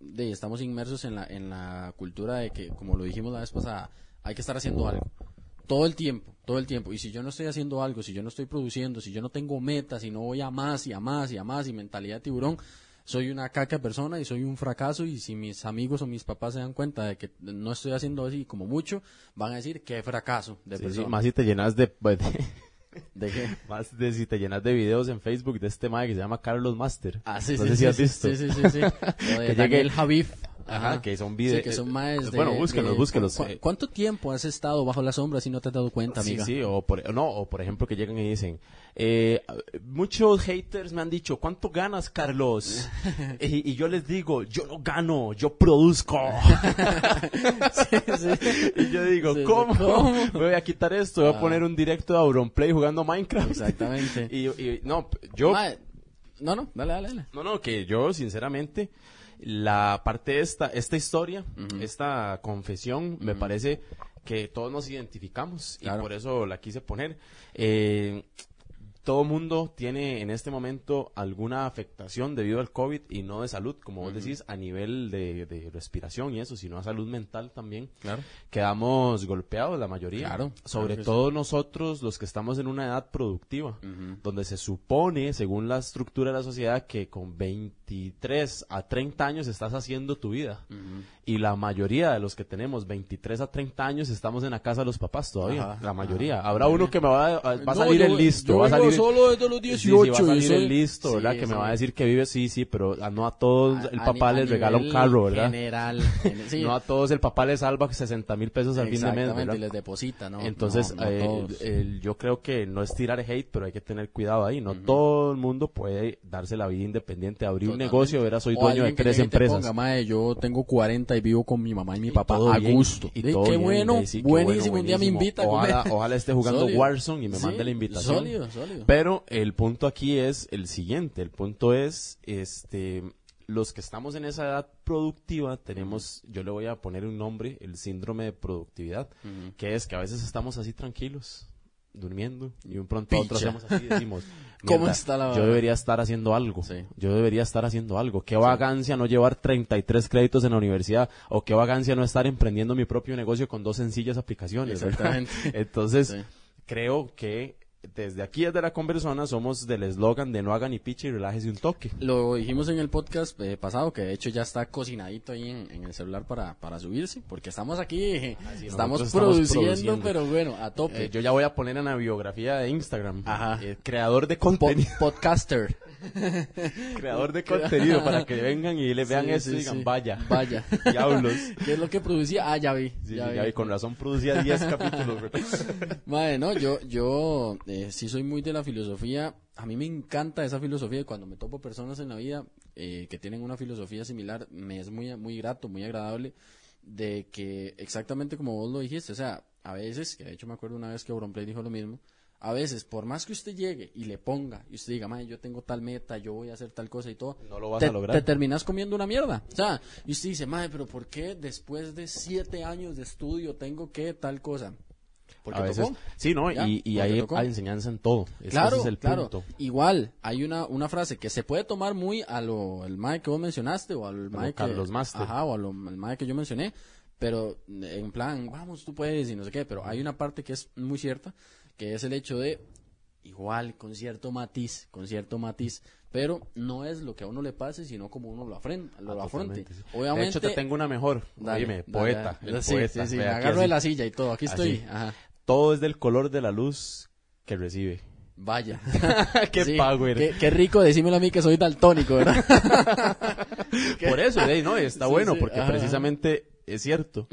de, estamos inmersos en la, en la cultura de que, como lo dijimos la vez pasada, hay que estar haciendo algo. Todo el tiempo, todo el tiempo. Y si yo no estoy haciendo algo, si yo no estoy produciendo, si yo no tengo metas, si no voy a más y a más y a más y mentalidad de tiburón, soy una caca persona y soy un fracaso y si mis amigos o mis papás se dan cuenta de que no estoy haciendo así como mucho, van a decir qué fracaso de Sí, más si te llenas de, pues, [laughs] ¿De qué? más de si te llenas de videos en Facebook de este mae que se llama Carlos Master. Ah, sí, no sí, sé sí, si has visto. Sí, sí, sí, sí. [laughs] Lo de Que llegue- Javif. Ajá, que son videos. Sí, que son más de... Bueno, búsquenlos, de- búsquenlos. ¿cu- eh. ¿Cuánto tiempo has estado bajo la sombra si no te has dado cuenta, Sí, amiga? sí, o por, no, o por ejemplo que llegan y dicen, eh, muchos haters me han dicho, ¿cuánto ganas, Carlos? [laughs] y, y yo les digo, yo no gano, yo produzco. [laughs] y yo digo, Sí, sí, ¿cómo? ¿cómo? [laughs] Me voy a quitar esto, voy a Ah. poner un directo de Auronplay jugando Minecraft. Exactamente. y, y no, yo... No, no, dale, dale, dale. No, no, que yo, sinceramente, la parte de esta, esta historia, esta confesión, me parece que todos nos identificamos Claro. y por eso la quise poner. Eh, todo mundo tiene en este momento alguna afectación debido al COVID y no de salud, como vos decís, a nivel de, de respiración y eso, sino a salud mental también. Claro. Quedamos golpeados la mayoría. Claro, Sobre claro todo nosotros, los que estamos en una edad productiva, donde se supone, según la estructura de la sociedad, que con 23 a 30 años estás haciendo tu vida. Y la mayoría de los que tenemos 23 a 30 años estamos en la casa de los papás todavía. Ajá, la mayoría. Habrá uno que me va a, va a No, salir yo- el listo. yo va a salir, solo desde los Sí, 18. sí, va a salir soy- el listo, ¿verdad? Sí, que me sí. va a decir que vive, sí, sí, pero a- no a todos el papá a les regala un carro, ¿verdad? General. [laughs] gene- sí. No a todos el papá les salva 60 mil pesos al fin de mes, Exactamente, ¿verdad? y les deposita, ¿no? Entonces, No, no eh, el- yo creo que no es tirar hate, pero hay que tener cuidado ahí. No todo el mundo puede darse la vida independiente, abrir un negocio, verás, soy dueño de tres empresas. ponga, "Mae, yo tengo 40 y vivo con mi mamá y mi papá a gusto. y todo qué bueno, buenísimo. Un día me invita. Ojalá, ojalá esté jugando. Warzone y me mande la invitación. Sólido, sólido. Pero el punto aquí es el siguiente, el punto es, este, los que estamos en esa edad productiva tenemos, yo le voy a poner un nombre, el síndrome de productividad, que es que a veces estamos así tranquilos, durmiendo, y un pronto a otro hacemos así y decimos, [laughs] ¿Cómo "Mierda, está la yo vara?" debería estar haciendo algo, Sí. yo debería estar haciendo algo, qué vagancia no llevar 33 créditos en la universidad, o qué vagancia no estar emprendiendo mi propio negocio con dos sencillas aplicaciones. Exactamente. [laughs] Entonces, Sí. creo que desde aquí, desde la conversona, somos del eslogan de no haga ni picha y relájese un toque. Lo dijimos en el podcast eh, pasado, que de hecho ya está cocinadito ahí en, en el celular para, para subirse, porque estamos aquí, eh, estamos, produciendo, produciendo. pero bueno, a tope. Eh, yo ya voy a poner en la biografía de Instagram. Ajá. eh, creador de contenido. podcaster. [laughs] creador de contenido para que vengan y le vean Sí, eso y sí, digan, sí. vaya. Vaya. [laughs] Diablos. [laughs] ¿Qué es lo que producía? Ah, ya vi. Sí, ya vi. ya vi, con razón producía 10 capítulos. Madre, no, yo, yo eh, sí soy muy de la filosofía. A mí me encanta esa filosofía y cuando me topo personas en la vida eh, que tienen una filosofía similar, me es muy, muy grato, muy agradable de que exactamente como vos lo dijiste, o sea, a veces, que de hecho me acuerdo una vez que Auronplay dijo lo mismo, a veces, por más que usted llegue y le ponga, y usted diga, madre, yo tengo tal meta, yo voy a hacer tal cosa y todo, No lo vas te, a lograr. te terminas comiendo una mierda. O sea, y usted dice, madre, pero ¿por qué después de siete años de estudio tengo que tal cosa? Porque a veces, tocó. sí, ¿no? Ya, y y hay, hay enseñanza en todo. Ese- Claro, ese es el claro. punto. Igual, hay una, una frase que se puede tomar muy a lo el mae que vos mencionaste o al lo que, Carlos Master. Ajá, o lo, al mae que yo mencioné, pero en plan, vamos, tú puedes y no sé qué, pero hay una parte que es muy cierta, que es el hecho de igual con cierto matiz, con cierto matiz, pero no es lo que a uno le pase, sino como uno lo afronte, lo, Ah, afronte. totalmente, sí. Obviamente, De hecho, te tengo una mejor. Dale, Dime, dale, poeta. dale. el Sí, poeta. sí, me agarro así. de la silla y todo, aquí estoy. Ajá. Todo es del color de la luz que recibe. Vaya. [laughs] Qué Sí, power. Qué, qué rico decímelo a mí que soy daltónico, ¿verdad? [laughs] Por eso, ahí, ¿no? Está Sí, bueno, sí, porque ajá. precisamente es cierto.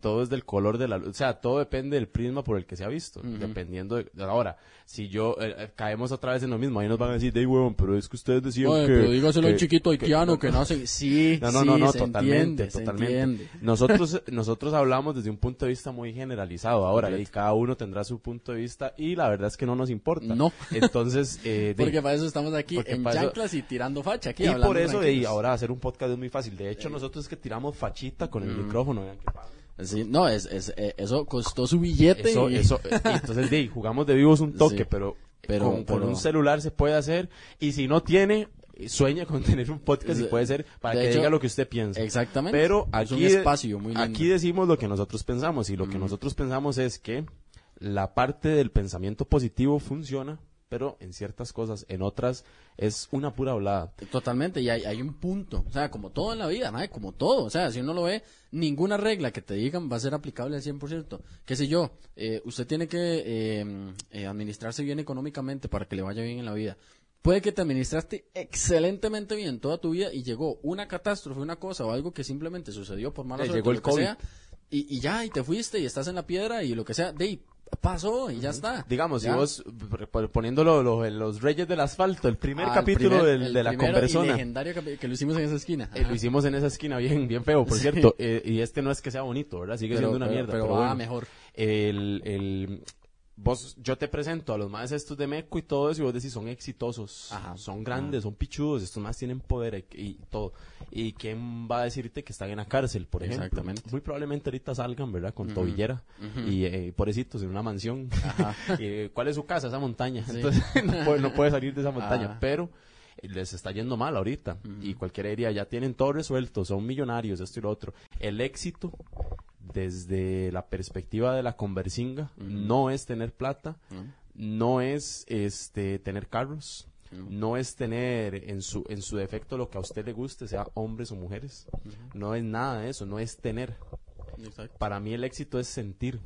Todo es del color de la luz. O sea, todo depende del prisma por el que se ha visto. Dependiendo de... Ahora, si yo... eh, eh, caemos otra vez en lo mismo. Ahí nos van a decir, de huevón, pero es que ustedes decían Oye, que... pero dígaselo a un que- chiquito haitiano que, nace. Sí, No, no, sí, no, no, totalmente, entiende, totalmente. [laughs] Nosotros, nosotros hablamos desde un punto de vista muy generalizado ahora, y cada uno tendrá su punto de vista, y la verdad es que no nos importa. No. [laughs] Entonces, eh, de- Porque para eso estamos aquí en chanclas y tirando facha. Aquí, y por eso, tranquilos. ahora hacer un podcast es muy fácil. De hecho, nosotros es que tiramos fachita con el Mm. micrófono. Vean qué padre. Sí, no, es, es, eh, eso costó su billete. Eso, y- eso, [laughs] eh, entonces, de, jugamos de vivos un toque, Sí. pero, Pero- con, con pero- un celular se puede hacer, y si no tiene, sueña con [laughs] tener un podcast y De- puede ser para que hecho, diga lo que usted piensa. Exactamente. Pero Es un aquí, espacio muy lindo. aquí decimos lo que nosotros pensamos y lo Mm. que nosotros pensamos es que la parte del pensamiento positivo funciona, pero en ciertas cosas, en otras es una pura hablada. Totalmente, y hay, hay un punto, o sea, como todo en la vida, mae, como todo, o sea, si uno lo ve, ninguna regla que te digan va a ser aplicable al 100%. Qué sé yo, eh, usted tiene que eh, eh, administrarse bien económicamente para que le vaya bien en la vida. Puede que te administraste excelentemente bien toda tu vida y llegó una catástrofe, una cosa o algo que simplemente sucedió por mala suerte, llegó el lo que COVID. sea, y, y ya, y te fuiste y estás en la piedra y lo que sea, de pasó y ya está. Digamos, Ya. si vos, poniéndolo lo- en los Reyes del Asfalto, el primer Al capítulo primer- del- el de la conversona, legendario que lo hicimos en esa esquina. eh, lo hicimos en esa esquina bien, bien feo, por cierto, eh, y este no es que sea bonito, ¿verdad? Sigue Pero- siendo una pero- mierda. pero Pero, va bueno. mejor. El, el, vos, yo te presento a los más estos de Meco y todo eso, y vos decís, son exitosos, Ajá. son grandes, son pichudos, estos más tienen poder y, y todo. ¿Y quién va a decirte que están en la cárcel, por ejemplo? Exactamente. Muy probablemente ahorita salgan, ¿verdad? Con tobillera y eh, pobrecitos en una mansión. [laughs] y, eh, ¿Cuál es su casa? Esa montaña. Sí. Entonces [laughs] no puede, no puede salir de esa montaña, Ajá. pero eh, les está yendo mal ahorita. Y cualquiera diría, ya tienen todo resuelto, son millonarios, esto y lo otro. El éxito desde la perspectiva de la conversinga no es tener plata, no es este tener carros, no es tener en su en su defecto lo que a usted le guste, sea hombres o mujeres. No es nada de eso, no es tener. Exacto. Para mí el éxito es sentir.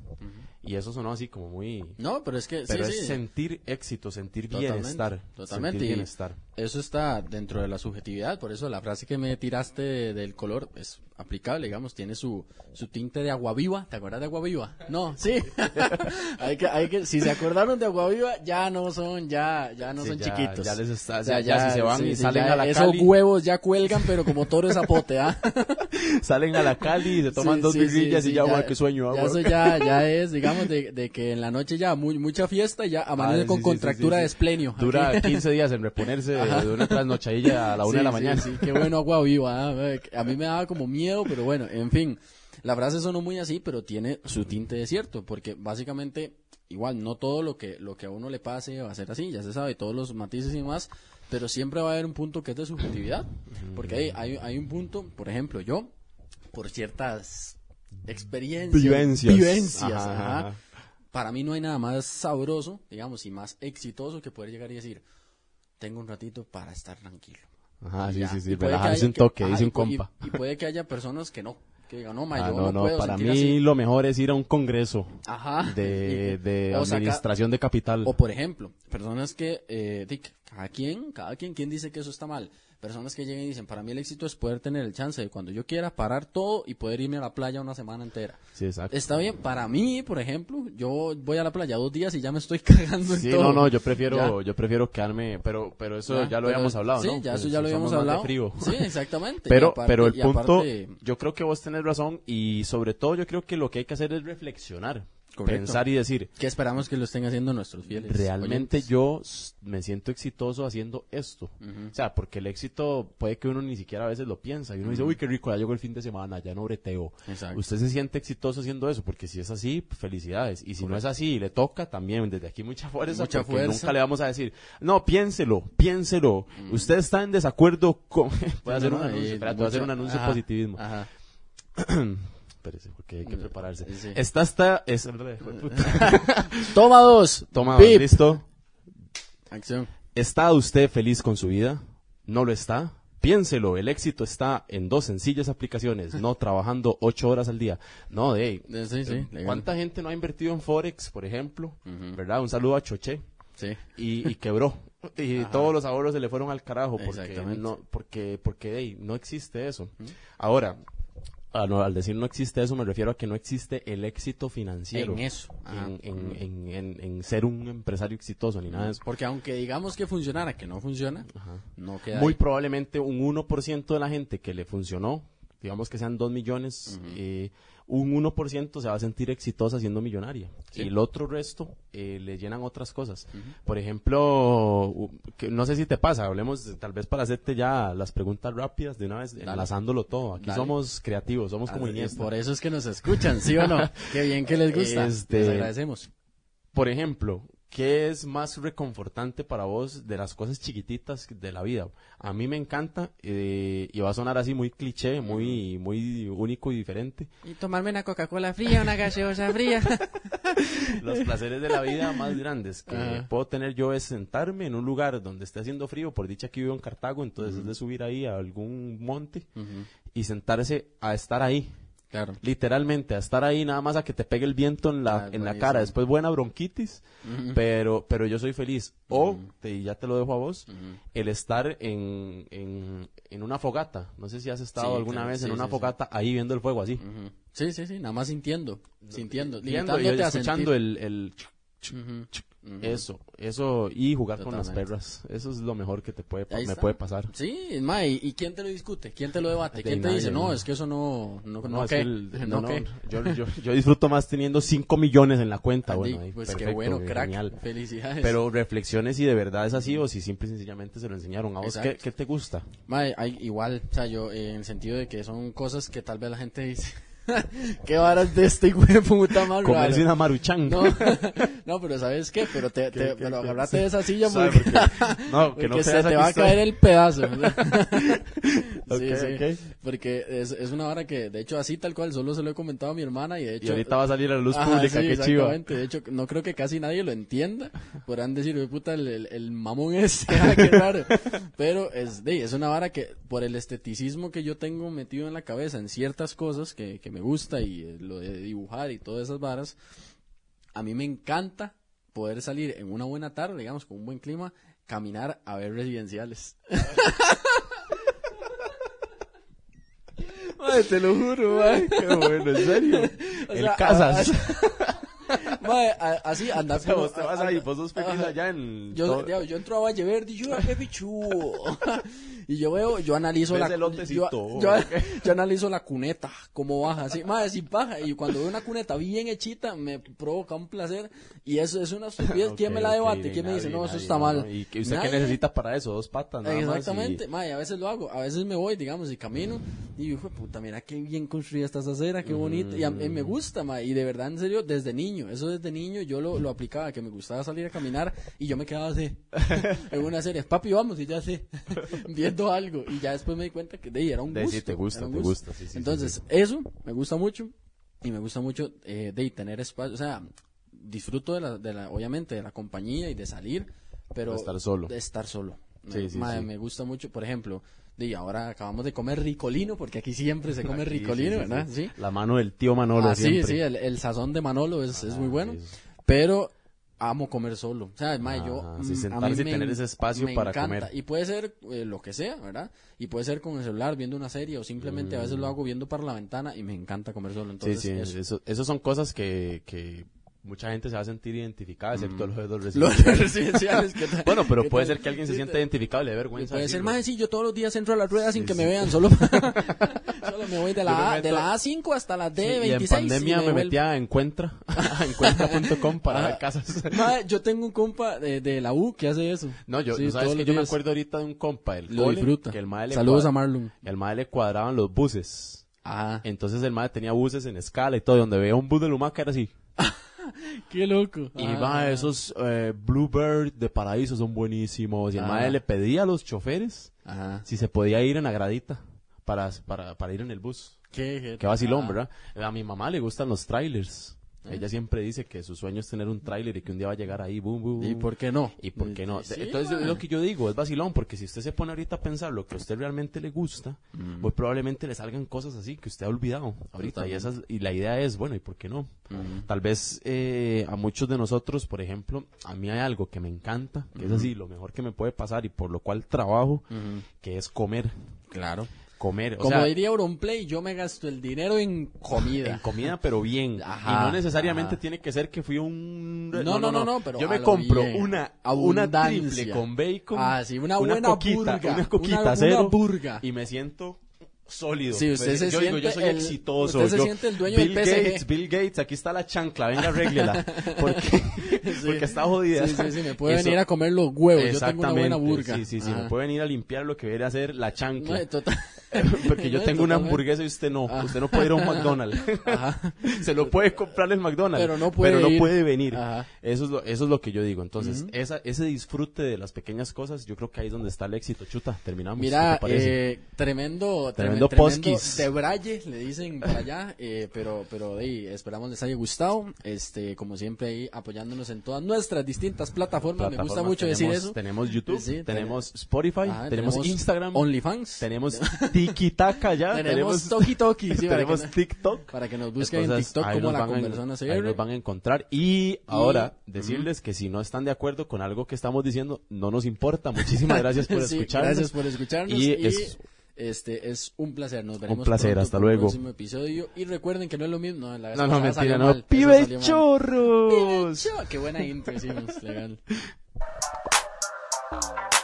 Y eso sonó así como muy No, pero es que pero sí, es sí. sentir éxito, sentir Totalmente, bienestar, totalmente, sentir bienestar. Eso está dentro de la subjetividad, por eso la frase que me tiraste de- del color es aplicable, digamos, tiene su, su tinte de agua viva. ¿Te acuerdas de agua viva? No, sí. [laughs] hay que, hay que, si se acordaron de agua viva, ya no son, ya, ya no Sí, son ya- chiquitos. ya les está- O sea, ya si se van y salen a la esos Cali. huevos ya cuelgan, pero como toro de zapote, ¿ah? [laughs] Salen a la Cali y se [laughs] toman dos birrillas y ya, guau, qué sueño, Ya agua. eso ya, ya es, digamos, de, de que en la noche ya muy, mucha fiesta y ya amanece Ah, con sí, sí, sí, contractura sí, de esplenio. Dura [laughs] Aquí. 15 días en reponerse de, Ajá. de una trasnochadilla a la una de la mañana. Sí, qué bueno agua viva. ¿ah? A mí me daba como miedo, pero bueno, en fin. La frase sonó muy así, pero tiene su tinte de cierto, porque básicamente, igual, no todo lo que, lo que a uno le pase va a ser así, ya se sabe, todos los matices y más, pero siempre va a haber un punto que es de subjetividad. Porque hay, hay, hay un punto, por ejemplo, yo, por ciertas experiencias, Vivencias. vivencias, Ajá, para mí no hay nada más sabroso, digamos, y más exitoso que poder llegar y decir, tengo un ratito para estar tranquilo. Ajá, sí, sí, sí, Y puede que relajarse haya- un toque, dice un y- compa. Y, puede que haya personas que no, que digan, no, ma, Ah, yo no, no, puedo para sentir mí así. lo mejor es ir a un congreso Ajá. de, [laughs] de O saca- administración de capital. O por ejemplo, personas que, eh, cada quien, cada quien, quien dice que eso está mal. Personas que llegan y dicen, para mí el éxito es poder tener el chance de cuando yo quiera parar todo y poder irme a la playa una semana entera. Sí, exacto. Está bien, para mí, por ejemplo, yo voy a la playa dos días y ya me estoy [laughs] cagando en Sí, todo. no, no, yo prefiero, Ya. yo prefiero quedarme, pero, pero eso Ya, ya lo pero- habíamos hablado, sí, ¿no? ya eso Pues ya lo habíamos hablado. frío. [laughs] Sí, exactamente. Pero, aparte- pero el punto, aparte- yo creo que vos tenés razón y sobre todo yo creo que lo que hay que hacer es reflexionar, Correcto. pensar y decir, que esperamos que lo estén haciendo nuestros fieles. realmente oyentes. yo me siento exitoso haciendo esto. O sea, porque el éxito puede que uno ni siquiera a veces lo piensa y uno dice, uy, qué rico, ya llegó el fin de semana, ya no breteo. Exacto. Usted se siente exitoso haciendo eso, porque si es así, pues, felicidades. Y si no es así y le toca, también desde aquí mucha fuerza, Mucha porque fuerza. nunca le vamos a decir, no, piénselo, piénselo. Usted está en desacuerdo con... [laughs] voy a hacer No, un no, anuncio, espérate, voy a hacer un mucho- anuncio de positivismo. Ajá. [clears throat] Espérese, porque hay que prepararse. Sí. Esta está... Es, [laughs] Toma dos. Toma, Pip. listo. Acción. ¿Está usted feliz con su vida? ¿No lo está? Piénselo, el éxito está en dos sencillas aplicaciones, no [laughs] trabajando ocho horas al día. No, de Eh, Sí, sí, legal. ¿Cuánta gente no ha invertido en Forex, por ejemplo? ¿Verdad? Un saludo a Choché. Sí. Y, y quebró. Y [laughs] todos los ahorros se le fueron al carajo porque Exactamente. no, porque, porque ey, no existe eso. Ahora, a no- al decir no existe eso, me refiero a que no existe el éxito financiero. En eso. Ajá. En, en, en, en- ser un empresario exitoso, ni nada de eso. Porque aunque digamos que funcionara, que no funciona, no queda Muy ahí. probablemente un 1% de la gente que le funcionó, digamos que sean 2 millones, eh, un 1% se va a sentir exitosa siendo millonaria. Sí. Y el otro resto eh, le llenan otras cosas. Por ejemplo, que no sé si te pasa, hablemos tal vez para hacerte ya las preguntas rápidas de una vez, enlazándolo todo. Aquí Dale. somos creativos, somos como Ah, Iniesta. Por eso es que nos escuchan, ¿sí o no? [laughs] Qué bien que les gusta. Este- Les agradecemos. Por ejemplo, ¿qué es más reconfortante para vos de las cosas chiquititas de la vida? A mí me encanta eh, y va a sonar así muy cliché, muy muy único y diferente. Y tomarme una Coca-Cola fría, una gaseosa fría. [laughs] Los placeres de la vida más grandes que puedo tener yo es sentarme en un lugar donde esté haciendo frío, por dicha que vivo en Cartago, entonces es de subir ahí a algún monte y sentarse a estar ahí. Claro. Literalmente, a estar ahí nada más a que te pegue el viento en la, Ah, en la cara. Después buena bronquitis, pero, pero yo soy feliz. O, te- y ya te lo dejo a vos, el estar en, en, en una fogata. No sé si has estado Sí, alguna claro, vez sí, en una sí, fogata ahí viendo el fuego así. Sí, sí, sí, nada más sintiendo, sintiendo, y escuchando sentir. el, el eso, eso, y jugar con las perras. Eso es lo mejor que te puede, me puede pasar. Sí, ma, ¿y, y quién te lo discute? ¿Quién te lo debate? De ¿Quién te dice, no, es que eso no, no, no, No, es que el- no, yo, yo, yo disfruto más teniendo 5 millones en la cuenta. Bueno, ahí, pues qué bueno, crack. genial. Felicidades. Pero reflexiones si de verdad es así o si simple y sencillamente se lo enseñaron. ¿A vos qué, qué te gusta? Hay, igual, o sea, yo, eh, en el sentido de que son cosas que tal vez la gente dice, [laughs] qué varas de este hijo de puta más Comerse una maruchan. No, [laughs] no, pero ¿sabes qué? Pero te, te, ¿Qué, qué, pero qué? agarrate de esa silla ¿Sabe porque, por qué? [laughs] No, que no porque se creas te va a caer el pedazo. Sí, sí, ok. porque es, es una hora que, de hecho, así tal cual, solo se lo he comentado a mi hermana y de hecho... Y ahorita va a salir a la luz Ajá, pública, sí, qué exactamente. De hecho, no creo que casi nadie lo entienda. Podrán decir, "Uy, puta, el, el, el mamón este, ah, qué raro. Pero es, de, es una vara que, por el esteticismo que yo tengo metido en la cabeza en ciertas cosas que, que me gusta y eh, lo de dibujar y todas esas varas, a mí me encanta poder salir en una buena tarde, digamos, con un buen clima, caminar a ver residenciales. [laughs] Madre, te lo juro, madre. Qué bueno, en serio. [laughs] O el sea, Casas. A- [laughs] así andar O sea, vos te vas ahí, vos sos feliz allá en... Yo, digamos, yo entro a Valle Verde y yo, "Ah, qué pichu. [laughs] y yo veo, yo analizo la yo, yo, yo analizo la cuneta, cómo baja, así, madre, sin paja. Y cuando veo una cuneta bien hechita, me provoca un placer. Y eso es una estupidez. ¿Quién me la debate? bien, ¿Quién me dice, nadie, no, eso nadie, está no, mal? no. ¿Y usted Nadie. qué necesita para eso? Dos patas, nada más. y- Exactamente, mae, a veces lo hago, a veces me voy, digamos, y camino, y de puta, mira qué bien construida esta acera, qué bonita, y a mí me gusta, mae, y de verdad, en serio, desde niño, eso desde niño yo lo, lo aplicaba, que me gustaba salir a caminar, y yo me quedaba así, [laughs] en una serie, papi, vamos, y ya sé, [laughs] viendo algo, y ya después me di cuenta que de ahí era un De gusto. sí, te gusta, te gusto. gusta, sí, sí, sí, Entonces, eso me gusta mucho, y me gusta mucho, eh, de tener espacio, o sea, disfruto de la, de la, obviamente, de la compañía y de salir, pero... De estar solo. De estar solo. Sí, me, sí, mae, sí. me gusta mucho, por ejemplo, y ahora acabamos de comer ricolino, porque aquí siempre se come Aquí, sí, ricolino, sí, ¿verdad? sí. Sí. La mano del tío Manolo Ah, sí, siempre. sí, el, el sazón de Manolo es, es muy Ah, bueno, sí, sí. pero amo comer solo. O sea, mae, yo... Ah, mm, sí, a sentarse mí y tener en- ese espacio me para encanta. comer. Y puede ser eh, lo que sea, ¿verdad? Y puede ser con el celular viendo una serie o simplemente a veces lo hago viendo para la ventana y me encanta comer solo. Mm. Sí, Entonces, sí, eso. eso, eso son cosas que, que mucha gente se va a sentir identificada, excepto los de los Los residenciales. [laughs] residenciales, ¿qué [laughs] tal? Bueno, pero ¿Qué puede ser que alguien se sienta identificado y le dé vergüenza. Puede ser más sí, yo todos los días entro a la rueda sin Sí, que me vean, solo, [laughs] solo me voy de me la, A, de la A5 hasta la Sí, y en D26. pandemia me, metía a Encuentra, a encuentra.com para ver casas. Yo tengo un compa de, de la U que hace eso. No, yo, Sí, tú sabes que los yo me acuerdo ahorita de un compa del Lo cole, disfruta. que el Saludos cuad- a Marlon. El mae le cuadraban los buses. Ah, Entonces el mae tenía buses en escala y todo, y donde veía un bus de Lumaca era así. [laughs] qué loco. Y Ah. mae, esos eh, Bluebird de Paraíso son buenísimos. Y el Ah. mae le pedía a los choferes Ajá. si se podía ir en agradita para, para, para ir en el bus. Qué, Qué vacilón, Ah. ¿verdad? A mi mamá le gustan los trailers. Ella siempre dice que su sueño es tener un trailer y que un día va a llegar ahí, boom, boom, ¿Y por qué no? ¿Y por qué no? Sí, Entonces, es lo que yo digo, es vacilón, porque si usted se pone ahorita a pensar lo que a usted realmente le gusta, Mm. muy probablemente le salgan cosas así que usted ha olvidado ahorita. Y, esas, y la idea es, bueno, ¿y por qué no? Mm. Tal vez eh, a muchos de nosotros, por ejemplo, a mí hay algo que me encanta, que es así, lo mejor que me puede pasar y por lo cual trabajo, que es comer. Claro. Comer, o Como sea, diría Auronplay, yo me gasto el dinero en comida. [laughs] en comida, pero bien. Ajá, y no necesariamente ajá. tiene que ser que fui un... No, no, no, no, pero Yo me compro bien. una, una triple con bacon. Ah, sí, una buena coquita, burga, Una coquita una- una cero. burga. Y me siento sólido. Sí, usted Me- se yo digo, yo siente soy el- exitoso. usted se yo- siente el dueño Bill del PSG. Gates, Bill Gates, aquí está la chancla, venga, arréglela. [laughs] Porque, porque está jodida. Sí, sí, sí, me puede Eso- venir a comer los huevos. Yo tengo una buena Exactamente, burga. Sí, sí, sí, Ajá. me puede venir a limpiar lo que viene a hacer la chancla. No, total- [laughs] Porque yo tengo una hamburguesa y usted no. Ah. Usted no puede ir a un [laughs] McDonald's. Ajá. [laughs] Se lo puede comprar el McDonald's. Pero no puede pero no puede venir. Ajá. Eso es, lo, eso es lo que yo digo. Entonces, esa, ese disfrute de las pequeñas cosas, yo creo que ahí es donde está el éxito. Chuta, terminamos. ¿Qué Mira, eh, tremendo, Tremendo tremendo, de braille, le dicen por allá, eh, pero, pero de ahí, esperamos les haya gustado, este, como siempre ahí apoyándonos en todas nuestras distintas plataformas, me gusta mucho decir eso. Tenemos YouTube, Sí, tenemos Spotify, Ajá, tenemos, Instagram, OnlyFans, tenemos Tiki Taka ya, tenemos Toki Toki, sí, [laughs] para, tenemos que, TikTok. para que nos busquen en Entonces, TikTok ahí como nos la Ahí ACR. nos van a encontrar. Y ahora, decirles que si no están de acuerdo con algo que estamos diciendo, no nos importa. Muchísimas [laughs] gracias por Sí, escucharnos. Gracias por escucharnos. Y Y, es- este es un placer. Nos veremos placer, pronto hasta un luego. próximo episodio. Y recuerden que no es lo mismo. No, la vez No, no, mentira, no. mal, ¡Pibe salió mal. chorros! Qué buena intro hicimos, legal. [laughs]